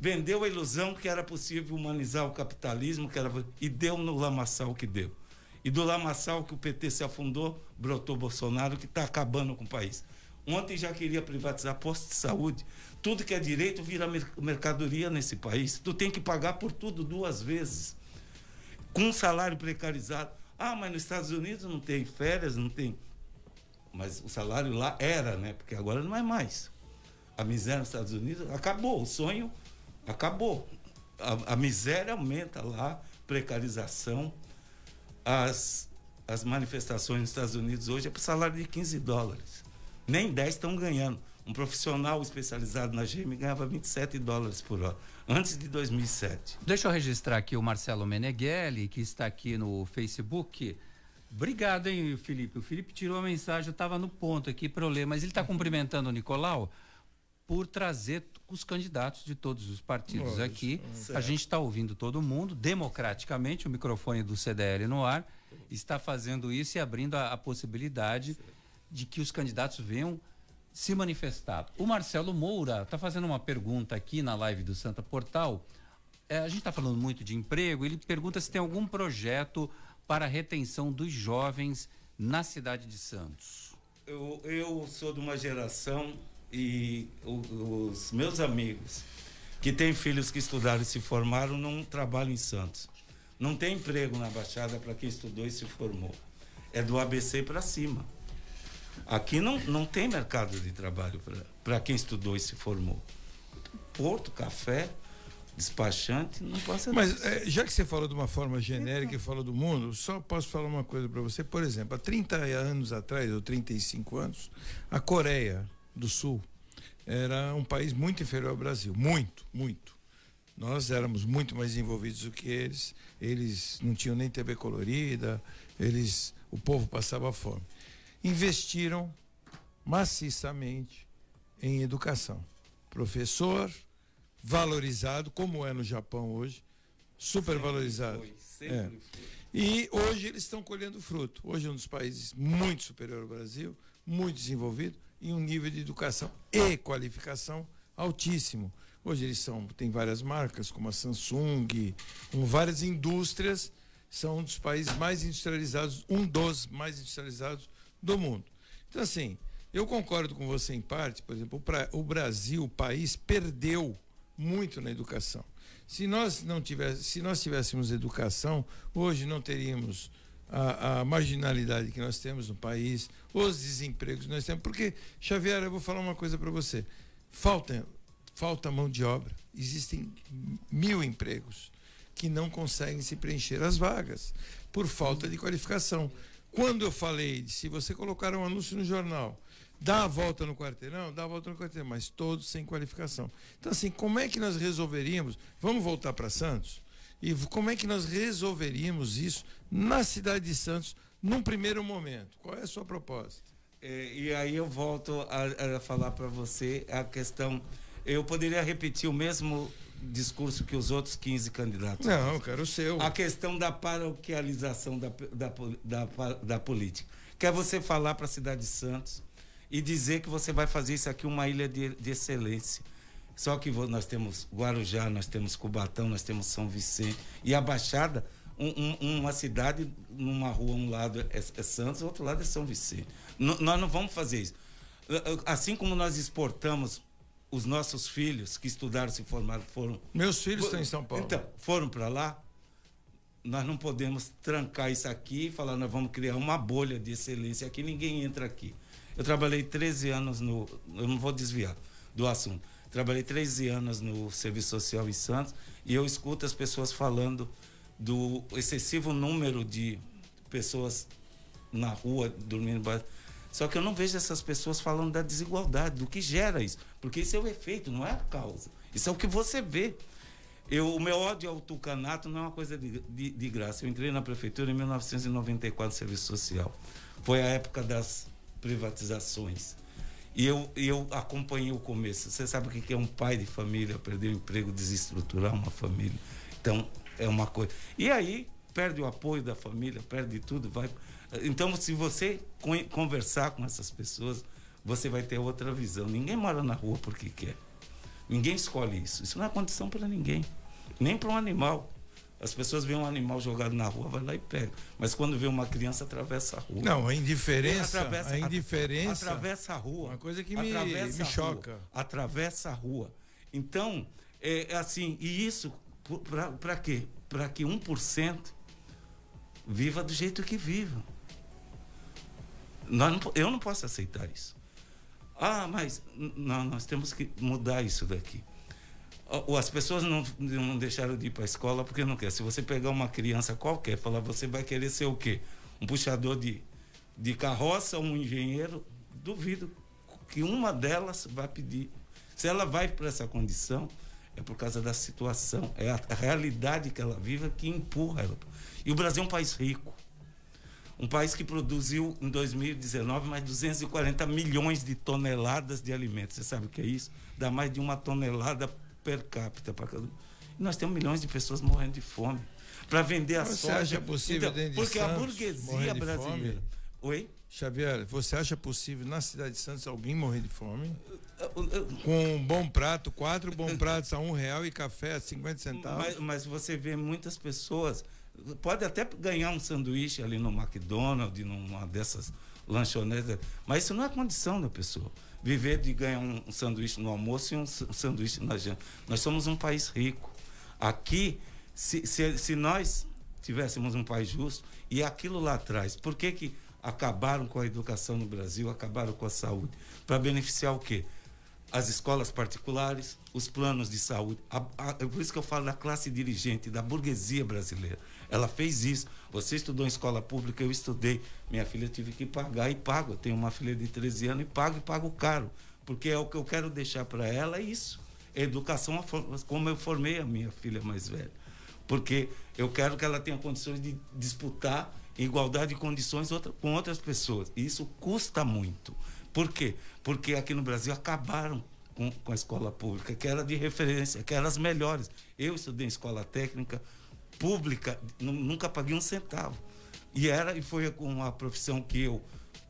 Vendeu a ilusão que era possível humanizar o capitalismo que era, e deu no lamaçal que deu. E do lamaçal que o PT se afundou, brotou Bolsonaro, que está acabando com o país. Ontem já queria privatizar posto de saúde. Tudo que é direito vira mercadoria nesse país. Tu tem que pagar por tudo duas vezes. Com um salário precarizado. Ah, mas nos Estados Unidos não tem férias, não tem. Mas o salário lá era, né? Porque agora não é mais. A miséria nos Estados Unidos acabou, o sonho acabou. A, a miséria aumenta lá, precarização. As, as manifestações nos Estados Unidos hoje é por salário de 15 dólares. Nem 10 estão ganhando. Um profissional especializado na GM ganhava 27 dólares por hora, antes de 2007. Deixa eu registrar aqui o Marcelo Meneghelli, que está aqui no Facebook. Obrigado, hein, Felipe. O Felipe tirou a mensagem, eu estava no ponto aqui para eu ler, mas ele está cumprimentando o Nicolau por trazer os candidatos de todos os partidos aqui. Certo. A gente está ouvindo todo mundo, democraticamente, o microfone do CDL no ar, está fazendo isso e abrindo a, a possibilidade certo. de que os candidatos venham se manifestar. O Marcelo Moura está fazendo uma pergunta aqui na live do Santa Portal. É, a gente está falando muito de emprego. Ele pergunta se tem algum projeto para a retenção dos jovens na cidade de Santos. Eu, eu sou de uma geração e os meus amigos que têm filhos que estudaram e se formaram não trabalham em Santos. Não tem emprego na Baixada para quem estudou e se formou. É do ABC para cima. Aqui não, não tem mercado de trabalho para quem estudou e se formou. Porto, café, despachante, não passa Mas é, já que você falou de uma forma genérica e falou do mundo, só posso falar uma coisa para você. Por exemplo, há 30 anos atrás, ou 35 anos, a Coreia do Sul era um país muito inferior ao Brasil. Muito, muito. Nós éramos muito mais envolvidos do que eles. Eles não tinham nem TV colorida, eles, o povo passava fome investiram maciçamente em educação. Professor valorizado, como é no Japão hoje, super valorizado. é. E hoje eles estão colhendo fruto. Hoje é um dos países muito superior ao Brasil, muito desenvolvido, em um nível de educação e qualificação altíssimo. Hoje eles são, tem várias marcas, como a Samsung, com várias indústrias, são um dos países mais industrializados, um dos mais industrializados do mundo. Então, assim, eu concordo com você em parte, por exemplo, o Brasil, o país, perdeu muito na educação. Se nós não tivéssemos, se nós tivéssemos educação, hoje não teríamos a, a, marginalidade que nós temos no país, os desempregos que nós temos. Porque, Xavier, eu vou falar uma coisa para você. Falta falta mão de obra. Existem mil empregos que não conseguem se preencher as vagas por falta de qualificação. Quando eu falei de se você colocar um anúncio no jornal, dá a volta no quarteirão, dá a volta no quarteirão, mas todos sem qualificação. Então, assim, como é que nós resolveríamos? Vamos voltar para Santos? E como é que nós resolveríamos isso na cidade de Santos num primeiro momento? Qual é a sua proposta? É, e aí eu volto a, a falar para você a questão. Eu poderia repetir o mesmo discurso que os outros 15 candidatos. Não, eu quero o seu. A questão da paroquialização da, da, da, da política. Quer você falar para a cidade de Santos e dizer que você vai fazer isso aqui uma ilha de, de excelência. Só que nós temos Guarujá, nós temos Cubatão, nós temos São Vicente. E a Baixada, um, um, uma cidade, numa rua, um lado é, é Santos, o outro lado é São Vicente. N nós não vamos fazer isso. Assim como nós exportamos os nossos filhos que estudaram, se formaram, foram. Meus filhos estão em São Paulo. Então, foram para lá. Nós não podemos trancar isso aqui e falar, nós vamos criar uma bolha de excelência aqui, ninguém entra aqui. Eu trabalhei 13 anos no. Eu não vou desviar do assunto. Trabalhei 13 anos no Serviço Social em Santos e eu escuto as pessoas falando do excessivo número de pessoas na rua dormindo. Só que eu não vejo essas pessoas falando da desigualdade, do que gera isso. Porque isso é o efeito, não é a causa. Isso é o que você vê. Eu, o meu ódio ao tucanato não é uma coisa de, de, de graça. Eu entrei na prefeitura em 1994 no Serviço Social. Foi a época das privatizações. E eu, eu acompanhei o começo. Você sabe o que é um pai de família perder o emprego, desestruturar uma família. Então, é uma coisa. E aí, perde o apoio da família, perde tudo. vai. Então, se você conversar com essas pessoas, você vai ter outra visão. Ninguém mora na rua porque quer. Ninguém escolhe isso. Isso não é condição para ninguém. Nem para um animal. As pessoas veem um animal jogado na rua, vai lá e pega. Mas quando vê uma criança, atravessa a rua. Não, a indiferença. Atravessa, a indiferença. Atravessa a rua. Uma coisa que me, me choca. Rua, atravessa a rua. Então, é, é assim, e isso para quê? Para que 1% viva do jeito que viva. Não, eu não posso aceitar isso. Ah, mas não, nós temos que mudar isso daqui. As pessoas não, não deixaram de ir para a escola porque não quer. Se você pegar uma criança qualquer, falar, você vai querer ser o quê? Um puxador de, de carroça, um engenheiro? Duvido que uma delas vai pedir. Se ela vai para essa condição, é por causa da situação, é a, realidade que ela vive que empurra ela. E o Brasil é um país rico. Um país que produziu em 2019 mais 240 milhões de toneladas de alimentos. Você sabe o que é isso? Dá mais de uma tonelada per capita para cada nós temos milhões de pessoas morrendo de fome. Para vender a você soja. Acha possível então, de porque Santos, a burguesia brasileira. Fome? Oi? Xavier, você acha possível na cidade de Santos alguém morrer de fome? Com um bom prato, quatro bons pratos a um real e café a 50 centavos. Mas, mas você vê muitas pessoas. Pode até ganhar um sanduíche ali no McDonald's, numa dessas lanchonetes, mas isso não é condição da pessoa viver de ganhar um, sanduíche no almoço e um sanduíche na janta. Nós somos um país rico. Aqui, se, se, se nós tivéssemos um país justo, e aquilo lá atrás, por que, que acabaram com a educação no Brasil, acabaram com a saúde? Para beneficiar o quê? As escolas particulares, os planos de saúde. A, a, é por isso que eu falo da classe dirigente, da burguesia brasileira. Ela fez isso. Você estudou em escola pública, eu estudei. Minha filha tive que pagar e pago. Eu tenho uma filha de 13 anos e pago e pago caro. Porque é o que eu quero deixar para ela é isso. Educação, como eu formei a minha filha mais velha. Porque eu quero que ela tenha condições de disputar igualdade de condições com outras pessoas. E isso custa muito. Por quê? Porque aqui no Brasil acabaram com, com a escola pública, que era de referência, que eram as melhores. Eu estudei em escola técnica, pública, nunca paguei um centavo. E era e foi com a profissão que eu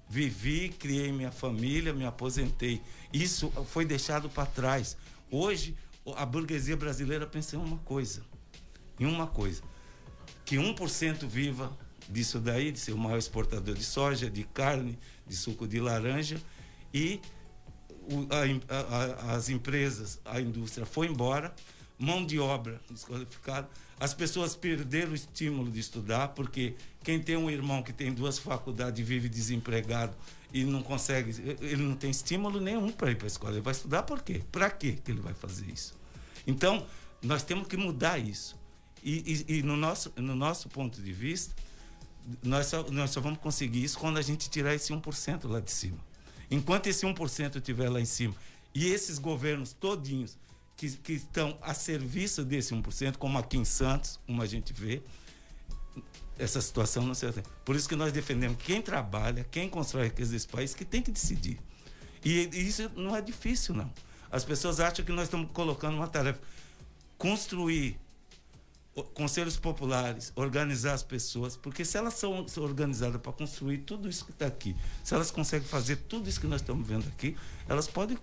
vivi, criei minha família, me aposentei. Isso foi deixado para trás. Hoje a burguesia brasileira pensa em uma coisa, em uma coisa, que 1% viva disso daí, de ser o maior exportador de soja, de carne, de suco de laranja e o, a, a, as empresas, a indústria foi embora, mão de obra desqualificada, as pessoas perderam o estímulo de estudar, porque quem tem um irmão que tem duas faculdades e vive desempregado, e não consegue, ele não tem estímulo nenhum para ir para a escola. Ele vai estudar por quê? Para quê que ele vai fazer isso? Então, nós temos que mudar isso. E, e, e no, nosso, no nosso ponto de vista, nós só, nós só vamos conseguir isso quando a gente tirar esse 1% lá de cima. Enquanto esse 1% estiver lá em cima e esses governos todinhos que, que estão a serviço desse 1%, como aqui em Santos, como a gente vê, essa situação não se Por isso que nós defendemos quem trabalha, quem constrói riqueza desse país, que tem que decidir. E, e isso não é difícil, não. As pessoas acham que nós estamos colocando uma tarefa. Construir conselhos populares, organizar as pessoas, porque se elas são organizadas para construir tudo isso que está aqui, se elas conseguem fazer tudo isso que nós estamos vendo aqui, elas podem,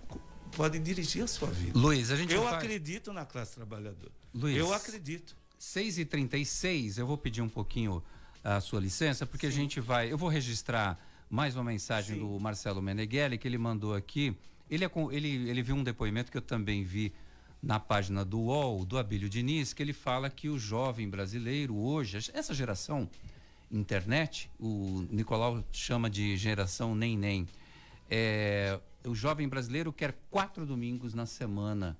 podem dirigir a sua vida. Luiz, a gente Eu faz... acredito na classe trabalhadora. Luiz, eu acredito. 6h36, eu vou pedir um pouquinho a sua licença, porque Sim. a gente vai. Eu vou registrar mais uma mensagem Sim. do Marcelo Meneghelli, que ele mandou aqui. Ele, é, ele, ele viu um depoimento que eu também vi na página do UOL, do Abílio Diniz, que ele fala que o jovem brasileiro hoje, essa geração internet, o Nicolau chama de geração nem nem. É, o jovem brasileiro quer quatro domingos na semana,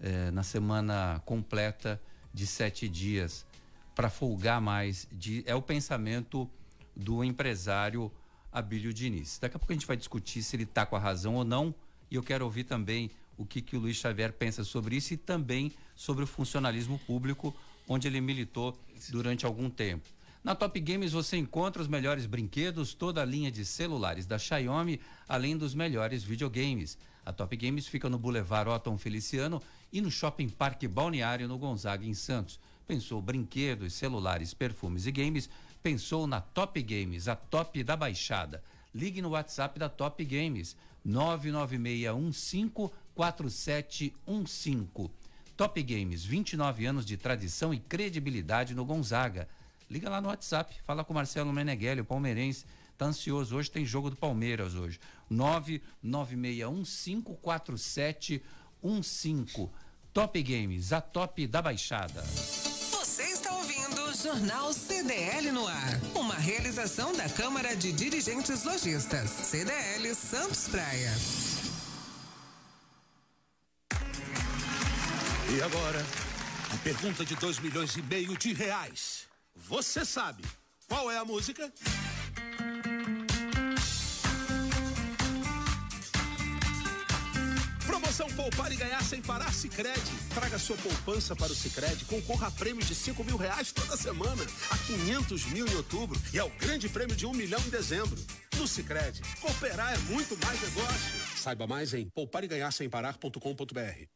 é, na semana completa de sete dias, para folgar mais. De, é o pensamento do empresário Abílio Diniz. Daqui a pouco a gente vai discutir se ele está com a razão ou não, e eu quero ouvir também o que, que o Luiz Xavier pensa sobre isso e também sobre o funcionalismo público, onde ele militou durante algum tempo. Na Top Games você encontra os melhores brinquedos, toda a linha de celulares da Xiaomi, além dos melhores videogames. A Top Games fica no Boulevard Otton Feliciano e no Shopping Parque Balneário no Gonzaga em Santos. Pensou brinquedos, celulares, perfumes e games? Pensou na Top Games, a top da baixada. Ligue no WhatsApp da Top Games 99615 4715. Top Games, 29 anos de tradição e credibilidade no Gonzaga. Liga lá no WhatsApp, fala com Marcelo Meneghelli, o palmeirense. Tá ansioso hoje, tem jogo do Palmeiras hoje. 996154715. Top Games, a top da baixada. Você está ouvindo o Jornal CDL no ar. Uma realização da Câmara de Dirigentes Lojistas. CDL Santos Praia. E agora, a pergunta de 2 milhões e meio de reais. Você sabe qual é a música? Promoção Poupar e Ganhar Sem Parar Sicredi. Traga sua poupança para o Sicredi, concorra a prêmios de 5 mil reais toda semana, a 500 mil em outubro e ao grande prêmio de um milhão em dezembro. No Sicredi, cooperar é muito mais negócio. Saiba mais em poupareganharsemparar.com.br.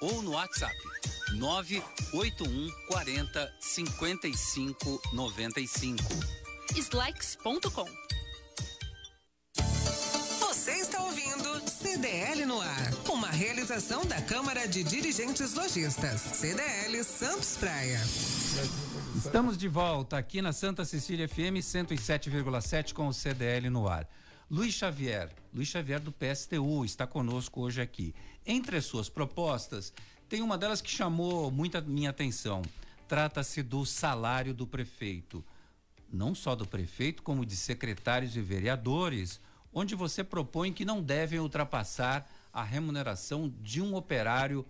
ou no WhatsApp 981 40 55 95. Slacks.com Você está ouvindo CDL no ar, uma realização da Câmara de Dirigentes Lojistas, CDL Santos Praia. Estamos de volta aqui na Santa Cecília FM 107,7 com o CDL no ar. Luiz Xavier, Luiz Xavier do PSTU está conosco hoje aqui. Entre as suas propostas, tem uma delas que chamou muita minha atenção. Trata-se do salário do prefeito. Não só do prefeito, como de secretários e vereadores, onde você propõe que não devem ultrapassar a remuneração de um operário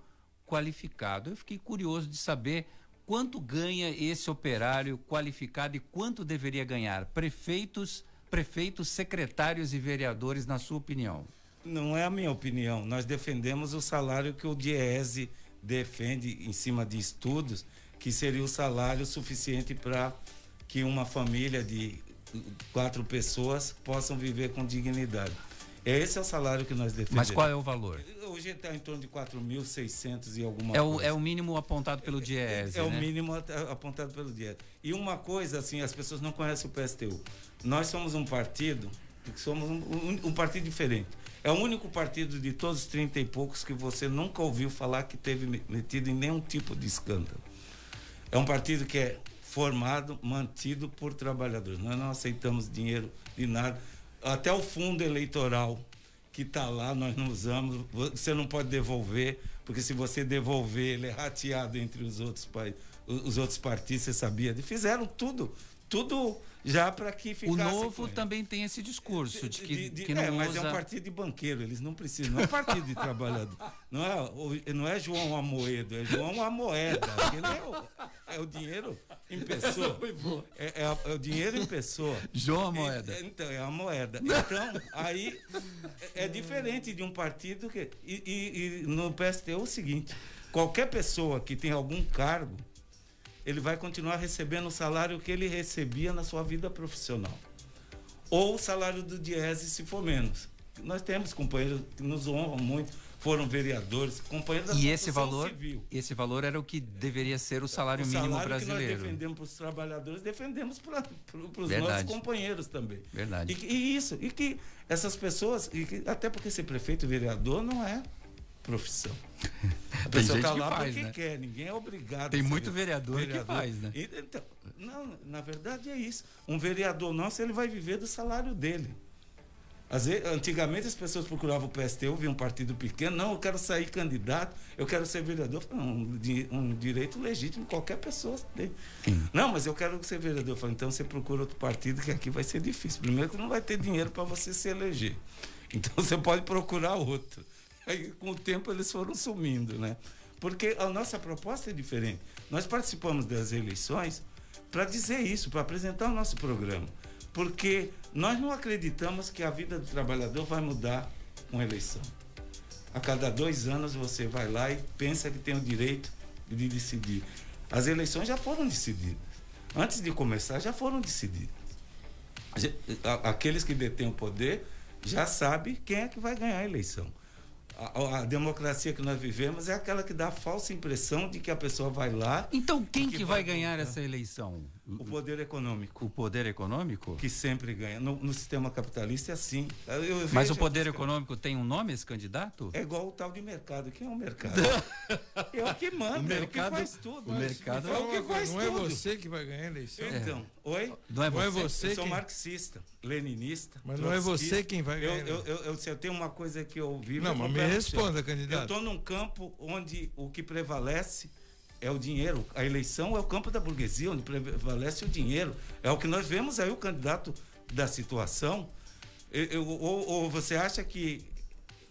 qualificado. Eu fiquei curioso de saber quanto ganha esse operário qualificado e quanto deveria ganhar prefeitos prefeitos, secretários e vereadores, na sua opinião? Não é a minha opinião. Nós defendemos o salário que o Diese defende em cima de estudos, que seria o salário suficiente para que uma família de quatro pessoas possam viver com dignidade. Esse é o salário que nós defendemos. Mas qual é o valor? Hoje está em torno de 4.600 e alguma é o, coisa. É o mínimo apontado pelo Diese. É, é né? o mínimo apontado pelo Diese. E uma coisa, assim, as pessoas não conhecem o PSTU. Nós somos um partido, somos um, um, um partido diferente. É o único partido de todos os 30 e poucos que você nunca ouviu falar que teve metido em nenhum tipo de escândalo. É um partido que é formado, mantido por trabalhadores. Nós não aceitamos dinheiro de nada. Até o fundo eleitoral que está lá, nós não usamos. Você não pode devolver, porque se você devolver, ele é rateado entre os outros, os outros partidos, você sabia. Fizeram tudo, tudo já para que ficasse. O novo também tem esse discurso de que, de, de, que não é, mas usa... é um partido de banqueiro, eles não precisam, não é um partido de trabalhador. Não é, não é João Amoedo, é João Amoeda. É o, é o dinheiro em pessoa. É, é, é, o dinheiro em pessoa. João Amoeda. É, então, é a moeda. Então, aí é diferente de um partido que. E, e, e no PST é o seguinte: qualquer pessoa que tem algum cargo ele vai continuar recebendo o salário que ele recebia na sua vida profissional. Ou o salário do Diese, se for menos. Nós temos companheiros que nos honram muito, foram vereadores, companheiros da E esse valor, civil. esse valor era o que deveria ser o salário, o mínimo salário brasileiro. Que nós defendemos para os trabalhadores, defendemos para os nossos companheiros também. Verdade. E, e, isso, e que essas pessoas, e que, até porque ser prefeito e vereador não é profissão. A pessoa está lá faz, porque né? quer, ninguém é obrigado. Tem muito vereador, vereador, que faz, né? Então, não, na verdade é isso. Um vereador nosso, ele vai viver do salário dele. Às vezes, antigamente as pessoas procuravam o PSTU, via um partido pequeno, não, eu quero sair candidato, eu quero ser vereador. Um, um direito legítimo qualquer pessoa tem. Não, mas eu quero ser vereador. Eu falei, então você procura outro partido que aqui vai ser difícil. Primeiro que não vai ter dinheiro para você se eleger. Então você pode procurar outro. Aí, com o tempo eles foram sumindo, né? Porque a nossa proposta é diferente. Nós participamos das eleições para dizer isso, para apresentar o nosso programa. Porque nós não acreditamos que a vida do trabalhador vai mudar com eleição. A cada dois anos você vai lá e pensa que tem o direito de decidir. As eleições já foram decididas. Antes de começar, já foram decididas. Aqueles que detêm o poder já sabem quem é que vai ganhar a eleição a, a, democracia que nós vivemos é aquela que dá a falsa impressão de que a pessoa vai lá. Então quem que, que, vai, vai ganhar essa eleição? O poder econômico. O poder econômico? Que sempre ganha. No, no sistema capitalista é assim. Mas o poder econômico tem um nome, esse candidato? É igual o tal de mercado. Quem é o mercado? é o que manda, o mercado, é o que faz tudo. O mercado é o que faz não é tudo. Não é você que vai ganhar a eleição. Então, é. oi? Não é você, não é você eu sou quem... marxista, leninista. Mas não é você quem vai ganhar. Eu, eu, eu, eu, tenho uma coisa que eu vivo. Não, mas me responda, candidato. Eu estou num campo onde o que prevalece é o dinheiro. A eleição é o campo da burguesia, onde prevalece o dinheiro. É o que nós vemos aí o candidato da situação. Eu, eu, ou, ou, você acha que.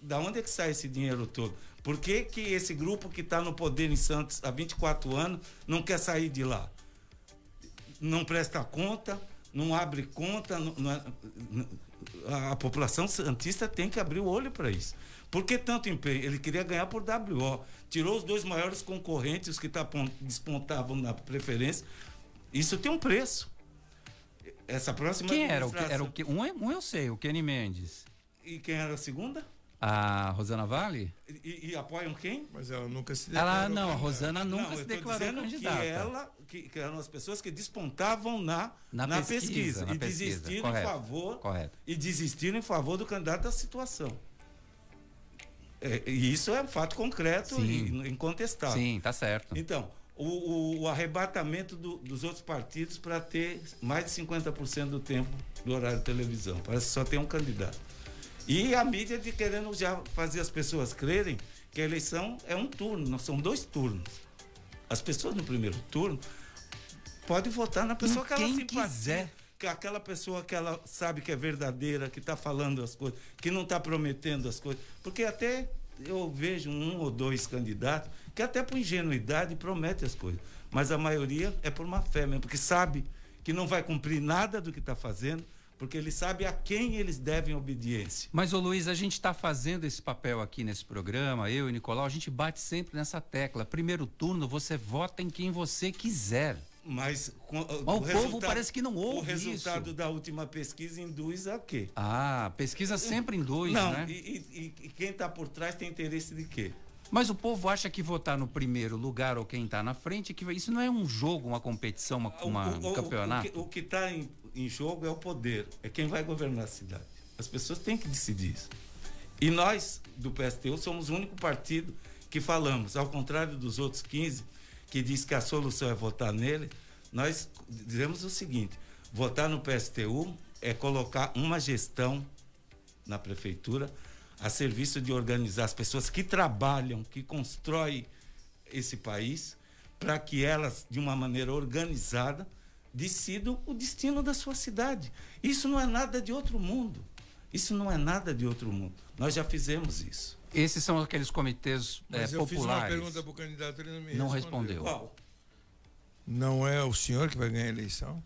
Da onde é que sai esse dinheiro todo? Por que, que esse grupo que está no poder em Santos há 24 anos não quer sair de lá? Não presta conta, não abre conta. Não, não, a, a população santista tem que abrir o olho para isso. Por que tanto empenho? Ele queria ganhar por WO. Tirou os dois maiores concorrentes, os que despontavam na preferência. Isso tem um preço. Essa próxima. Quem era? O que, era o que, um, um eu sei, o Kenny Mendes. E quem era a segunda? A Rosana Vale? E, e, apoiam quem? Mas ela nunca se declarou. Ela não, a Rosana nunca não, se declarou candidata. Que ela, que, que, eram as pessoas que despontavam na, na, na pesquisa, pesquisa, na e pesquisa. desistiram Correto. em favor Correto. e desistiram em favor do candidato da situação. É, e isso é um fato concreto Sim. e incontestável. Sim, tá certo. Então, o, o, arrebatamento do, dos outros partidos para ter mais de 50% do tempo do horário de televisão. Parece que só tem um candidato. E a mídia de querendo já fazer as pessoas crerem que a eleição é um turno, não são dois turnos. As pessoas no primeiro turno podem votar na pessoa que ela quiser que aquela pessoa que ela sabe que é verdadeira, que está falando as coisas, que não está prometendo as coisas. Porque até eu vejo um ou dois candidatos que até por ingenuidade promete as coisas. Mas a maioria é por má fé mesmo, porque sabe que não vai cumprir nada do que está fazendo, porque ele sabe a quem eles devem obediência. Mas, ô Luiz, a gente está fazendo esse papel aqui nesse programa, eu e Nicolau, a gente bate sempre nessa tecla. Primeiro turno, você vota em quem você quiser. Mas, com, Mas o, povo parece que não ouve O resultado isso. da última pesquisa induz a quê? Ah, pesquisa sempre induz, não, né? E, e, e quem está por trás tem interesse de quê? Mas o povo acha que votar no primeiro lugar ou quem está na frente, que isso não é um jogo, uma competição, uma, uma o, um campeonato. O, que está em, em jogo é o poder, é quem vai governar a cidade. As pessoas têm que decidir isso. E nós, do PSTU, somos o único partido que falamos, ao contrário dos outros 15, que diz que a solução é votar nele, nós dizemos o seguinte: votar no PSTU é colocar uma gestão na prefeitura a serviço de organizar as pessoas que trabalham, que constroem esse país, para que elas, de uma maneira organizada, decidam o destino da sua cidade. Isso não é nada de outro mundo. Isso não é nada de outro mundo. Nós já fizemos isso. Esses são aqueles comitês Mas é, eu populares. fiz uma pergunta para o candidato, ele não me Não respondeu. respondeu. Qual? Não é o senhor que vai ganhar a eleição?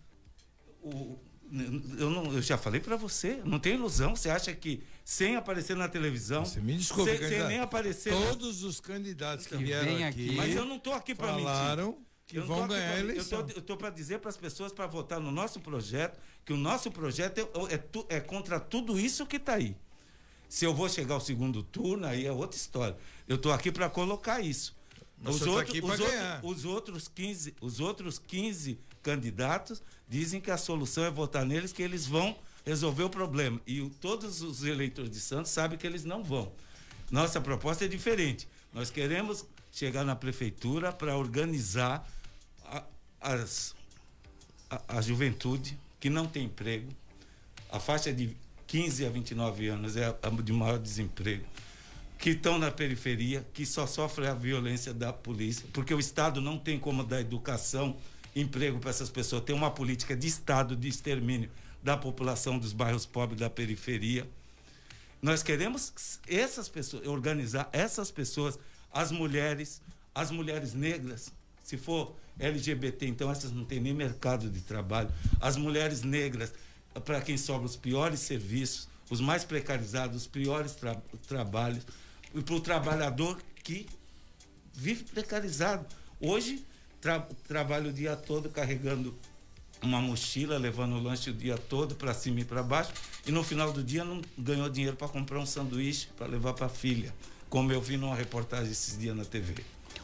O, eu, não, eu já falei para você, não tem ilusão. Você acha que sem aparecer na televisão, Você me desculpe, sem, sem nem aparecer, Todos os candidatos que Que vieram vem aqui, aqui, mas eu não estou aqui para mentir. falaram que Eu vão ganhar a pra- eleição. Eu estou para dizer para as pessoas para votar no nosso projeto, que o nosso projeto é, é tu- é contra tudo isso que está aí. Se eu vou chegar ao segundo turno, aí é outra história. Eu estou aqui para colocar isso. Mas Os você tá os, ganhar. os outros 15, os outros 15 candidatos dizem que a solução é votar neles, que eles vão resolver o problema. E o- todos os eleitores de Santos sabem que eles não vão. Nossa proposta é diferente. Nós queremos chegar na prefeitura para organizar a, as, a, a juventude que não tem emprego. A faixa de 15 a 29 anos é a, de maior desemprego. Que estão na periferia, que só sofrem a violência da polícia, porque o Estado não tem como dar educação, emprego para essas pessoas. Tem uma política de Estado de extermínio da população dos bairros pobres da periferia. Nós queremos essas pessoas, organizar essas pessoas, as mulheres, as mulheres negras, se for LGBT, então essas não têm nem mercado de trabalho. As mulheres negras, para quem sobra os piores serviços, os mais precarizados, os piores tra trabalhos, e para o trabalhador que vive precarizado. Hoje, tra trabalha o dia todo carregando uma mochila, levando o lanche o dia todo para cima e para baixo, e no final do dia não ganhou dinheiro para comprar um sanduíche para levar para a filha, como eu vi numa reportagem esses dias na TV.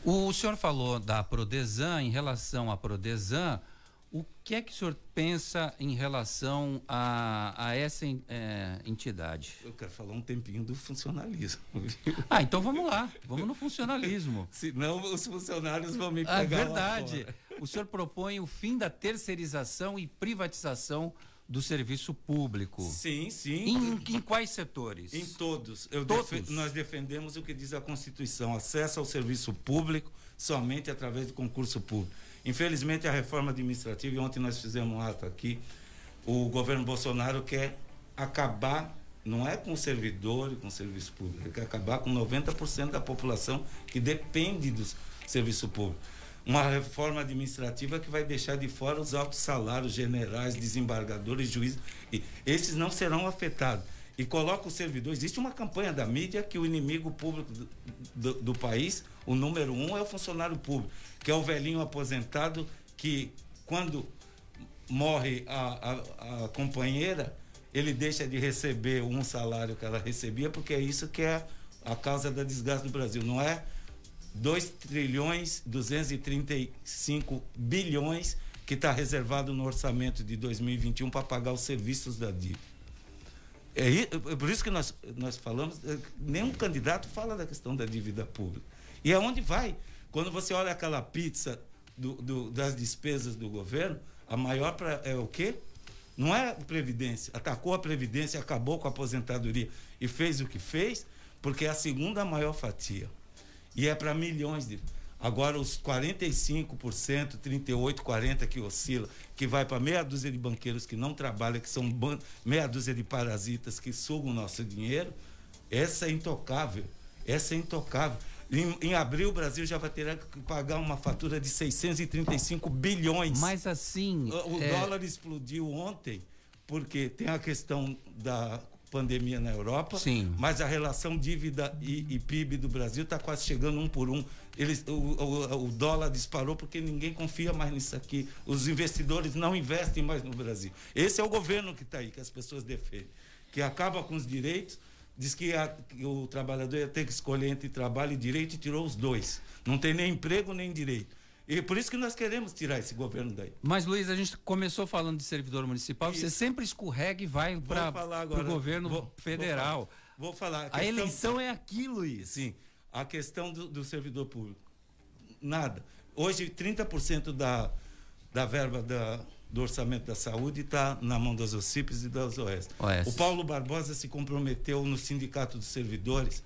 O senhor falou da Prodesan, em relação à Prodesan, o que é que o senhor pensa em relação a, a essa é, entidade? Eu quero falar um tempinho do funcionalismo. Ah, então vamos lá, vamos no funcionalismo. Senão os funcionários vão me Ah, pegar. lá verdade. O senhor propõe o fim da terceirização e privatização do serviço público. Sim, sim. Em, em quais setores? Em todos. Todos? defe- nós defendemos o que diz a Constituição: acesso ao serviço público somente através do concurso público. Infelizmente, a reforma administrativa, e ontem nós fizemos um ato aqui, o governo Bolsonaro quer acabar, não é com o servidor e com o serviço público, ele quer acabar com 90% da população que depende do serviço público. Uma reforma administrativa que vai deixar de fora os altos salários, generais, desembargadores, juízes. E esses não serão afetados. E coloca o servidor. Existe uma campanha da mídia que o inimigo público do, do, do país, o número um, é o funcionário público, que é o velhinho aposentado que, quando morre a, a, a companheira, ele deixa de receber um salário que ela recebia, porque é isso que é a causa da desgraça no Brasil. Não é 2 trilhões 235 bilhões que está reservado no orçamento de 2021 para pagar os serviços da dívida. É, é por isso que nós, nós falamos, é, nenhum candidato fala da questão da dívida pública. E aonde vai? Quando você olha aquela pizza do- do- das despesas do governo, a maior pra, é o quê? Não é Previdência. Atacou a Previdência, acabou com a aposentadoria e fez o que fez, porque é a segunda maior fatia. E é para milhões de. Agora, os 45%, 38%, 40% que oscila, que vai para meia dúzia de banqueiros que não trabalham, que são ban- meia dúzia de parasitas que sugam o nosso dinheiro, essa é intocável. Essa é intocável. Em, em abril, o Brasil já vai ter que pagar uma fatura de 635 bilhões. Mas assim. O, o é, dólar explodiu ontem porque tem a questão da pandemia na Europa, Sim. mas a relação dívida e, e PIB do Brasil está quase chegando um por um. Eles, o, o, o, dólar disparou porque ninguém confia mais nisso aqui. Os investidores não investem mais no Brasil. Esse é o governo que está aí, que as pessoas defendem, que acaba com os direitos, diz que, a, que o trabalhador ia ter que escolher entre trabalho e direito e tirou os dois. Não tem nem emprego nem direito. E por isso que nós queremos tirar esse governo daí. Mas, Luiz, a gente começou falando de servidor municipal, você sempre escorrega e vai para o governo vou, federal. Vou falar. Vou falar a, a questão... eleição é aqui, Luiz. Sim. A questão do, do servidor público. Nada. Hoje, 30% da, da verba da, do orçamento da saúde está na mão das OCIPs e das. OS. O Paulo Barbosa se comprometeu no Sindicato dos Servidores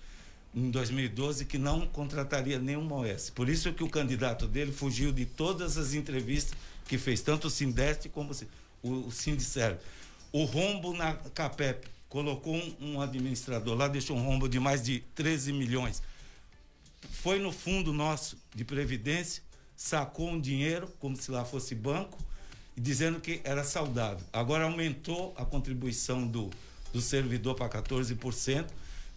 em 2012 que não contrataria nenhuma OS. Por isso que o candidato dele fugiu de todas as entrevistas que fez, tanto o Sindeste como o, o Sindicerv. O rombo na CAPEP colocou um, um, administrador lá, deixou um rombo de mais de 13 milhões. Foi no fundo nosso de previdência, sacou um dinheiro, como se lá fosse banco, dizendo que era saudável. Agora aumentou a contribuição do, do servidor para 14%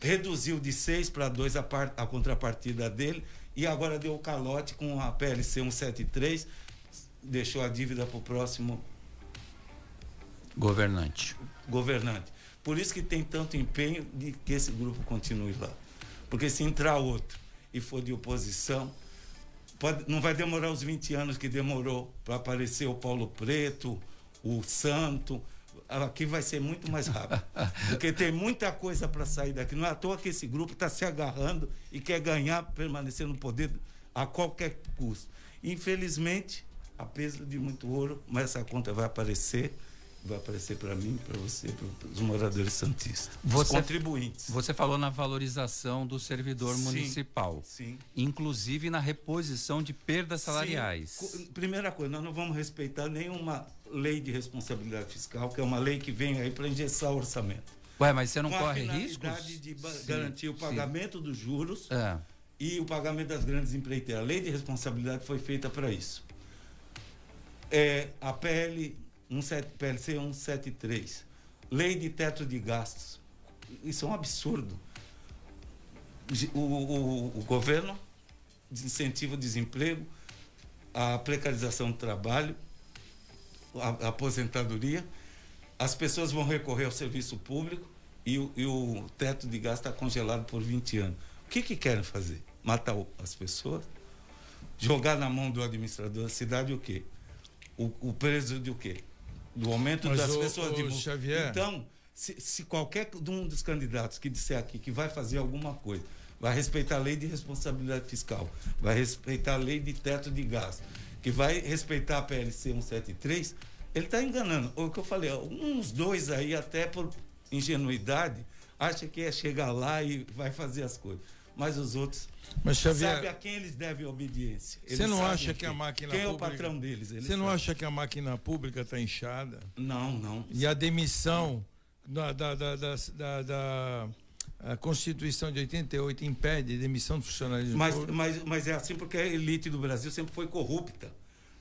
reduziu de 6 para 2 a, a contrapartida dele e agora deu o calote com a PLC 173, deixou a dívida para o próximo governante. Governante. Por isso que tem tanto empenho de que esse grupo continue lá. Porque se entrar outro e for de oposição, pode, não vai demorar os 20 anos que demorou para aparecer o Paulo Preto, o Santo, aqui vai ser muito mais rápido. porque tem muita coisa para sair daqui. Não é à toa que esse grupo está se agarrando e quer ganhar, permanecer no poder a qualquer custo. Infelizmente, a peso de muito ouro, mas essa conta vai aparecer vai aparecer para mim, para você, para os moradores santistas, você, os contribuintes. Você falou na valorização do servidor sim, municipal, sim. inclusive na reposição de perdas salariais. Sim. Primeira coisa, nós não vamos respeitar nenhuma lei de responsabilidade fiscal, que é uma lei que vem aí para engessar o orçamento. Ué, mas você não Com corre a riscos? de garantir o pagamento dos juros é. e o pagamento das grandes empreiteiras. A lei de responsabilidade foi feita para isso. É, a PL 17, PLC 173. Lei de teto de gastos. Isso é um absurdo. O, o, o governo incentiva o desemprego, a precarização do trabalho, a, a, aposentadoria. As pessoas vão recorrer ao serviço público e o, e o teto de gastos está congelado por 20 anos. O que, que querem fazer? Matar as pessoas? Jogar na mão do administrador da cidade o quê? O, o preço de o quê? Do aumento Mas das o, pessoas o de Xavier. Então, se, se qualquer um dos candidatos que disser aqui que vai fazer alguma coisa, vai respeitar a lei de responsabilidade fiscal, vai respeitar a lei de teto de gasto, que vai respeitar a PLC 173, ele está enganando. O que eu falei, uns dois aí, até por ingenuidade, acha que é chegar lá e vai fazer as coisas. Mas os outros mas, Xavier, sabe a quem eles devem obediência. Eles você não acha que a máquina quem pública, é o patrão deles? Eles você não sabem. acha que a máquina pública está inchada? Não, não. E a demissão da, da, da, da, da a Constituição de 88 impede a demissão de funcionários mas, mas, mas é assim porque a elite do Brasil sempre foi corrupta.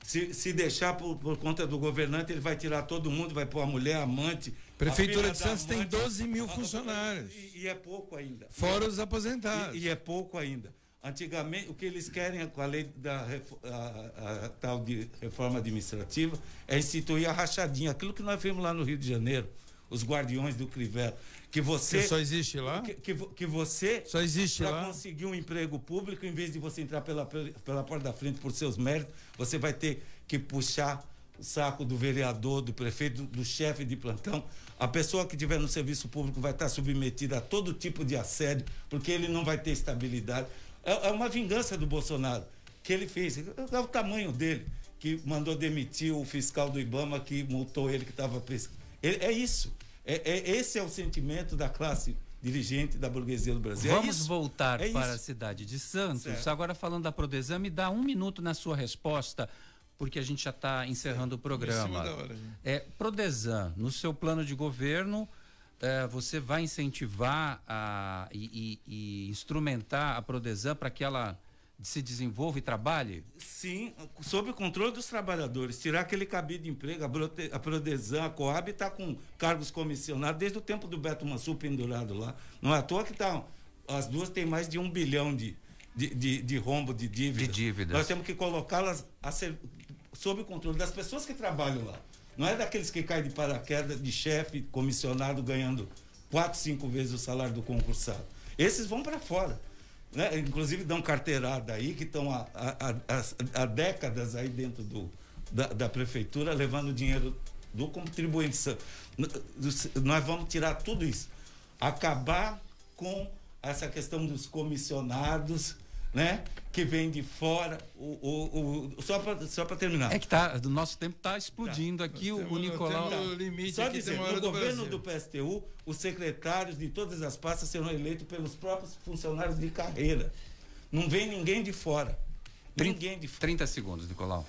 Se, se deixar por, por conta do governante, ele vai tirar todo mundo, vai pôr a mulher, a amante. Prefeitura de Santos tem 12 mil funcionários. E, e, é pouco ainda. Fora os aposentados. E, e, é pouco ainda. Antigamente, o que eles querem com a lei da a, a, tal de reforma administrativa é instituir a rachadinha, aquilo que nós vimos lá no Rio de Janeiro, os guardiões do Crivella. Que você. Que só existe lá? Que, que, que você. Só existe lá. Para conseguir um emprego público, em vez de você entrar pela, pela porta da frente por seus méritos, você vai ter que puxar saco do vereador, do prefeito, do, chefe de plantão. A pessoa que estiver no serviço público vai estar submetida a todo tipo de assédio, porque ele não vai ter estabilidade. É, é uma vingança do Bolsonaro que ele fez. É o tamanho dele, que mandou demitir o fiscal do Ibama que multou ele que estava pescando. É isso. É, é, esse é o sentimento da classe dirigente da burguesia do Brasil. É Vamos voltar para a cidade de Santos. Certo. Agora falando da Prodesan, me dá um minuto na sua resposta, porque a gente já está encerrando certo. o programa. Hora, é, Prodesan, no seu plano de governo, é, você vai incentivar a, e, e, e instrumentar a Prodesan para que ela se desenvolva e trabalhe? Sim, sob o controle dos trabalhadores. Tirar aquele cabide de emprego, a, a Prodesan, a Coab está com cargos comissionados desde o tempo do Beto Mansur pendurado lá. Não é à toa que tá, as duas têm mais de um bilhão de, de, de, de rombo de dívida. De dívidas. Nós temos que colocá-las sob o controle das pessoas que trabalham lá. Não é daqueles que caem de paraquedas de chefe, comissionado, ganhando quatro, cinco vezes o salário do concursado. Esses vão para fora. Né? Inclusive dão carteirada aí, que estão há, há, há, décadas aí dentro do, da, da prefeitura, levando dinheiro do contribuinte. Nós vamos tirar tudo isso. Acabar com essa questão dos comissionados, né? Que vem de fora. O, o, o só para só terminar. É que tá, o nosso tempo está explodindo tá. aqui. o, o Nicolau. Limite só dizer, no do governo do PSTU, os secretários de todas as pastas serão eleitos pelos próprios funcionários de carreira. Não vem ninguém de fora. 30, ninguém de fora. 30 segundos, Nicolau.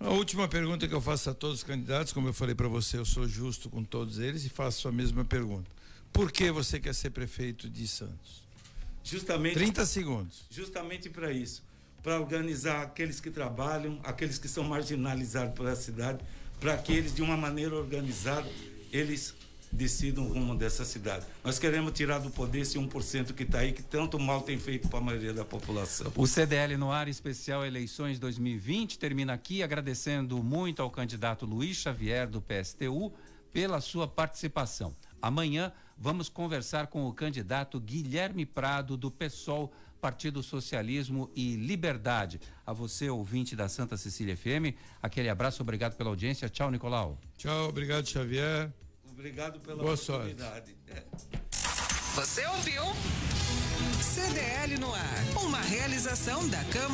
A última pergunta que eu faço a todos os candidatos, como eu falei para você, eu sou justo com todos eles e faço a mesma pergunta. Por que você quer ser prefeito de Santos? Justamente 30 segundos. Justamente para isso, para organizar aqueles que trabalham, aqueles que são marginalizados pela cidade, para que eles de uma maneira organizada eles decidam o rumo dessa cidade. Nós queremos tirar do poder esse 1% que está aí, que tanto mal tem feito para a maioria da população. O CDL no ar especial eleições 2020 termina aqui agradecendo muito ao candidato Luiz Xavier do PSTU pela sua participação. Amanhã vamos conversar com o candidato Guilherme Prado, do PSOL, Partido Socialismo e Liberdade. A você, ouvinte da Santa Cecília FM, aquele abraço, obrigado pela audiência. Tchau, Nicolau. Tchau, obrigado, Xavier. Obrigado pela Boa oportunidade. Sorte. É. Você ouviu? CDL no ar, uma realização da Câmara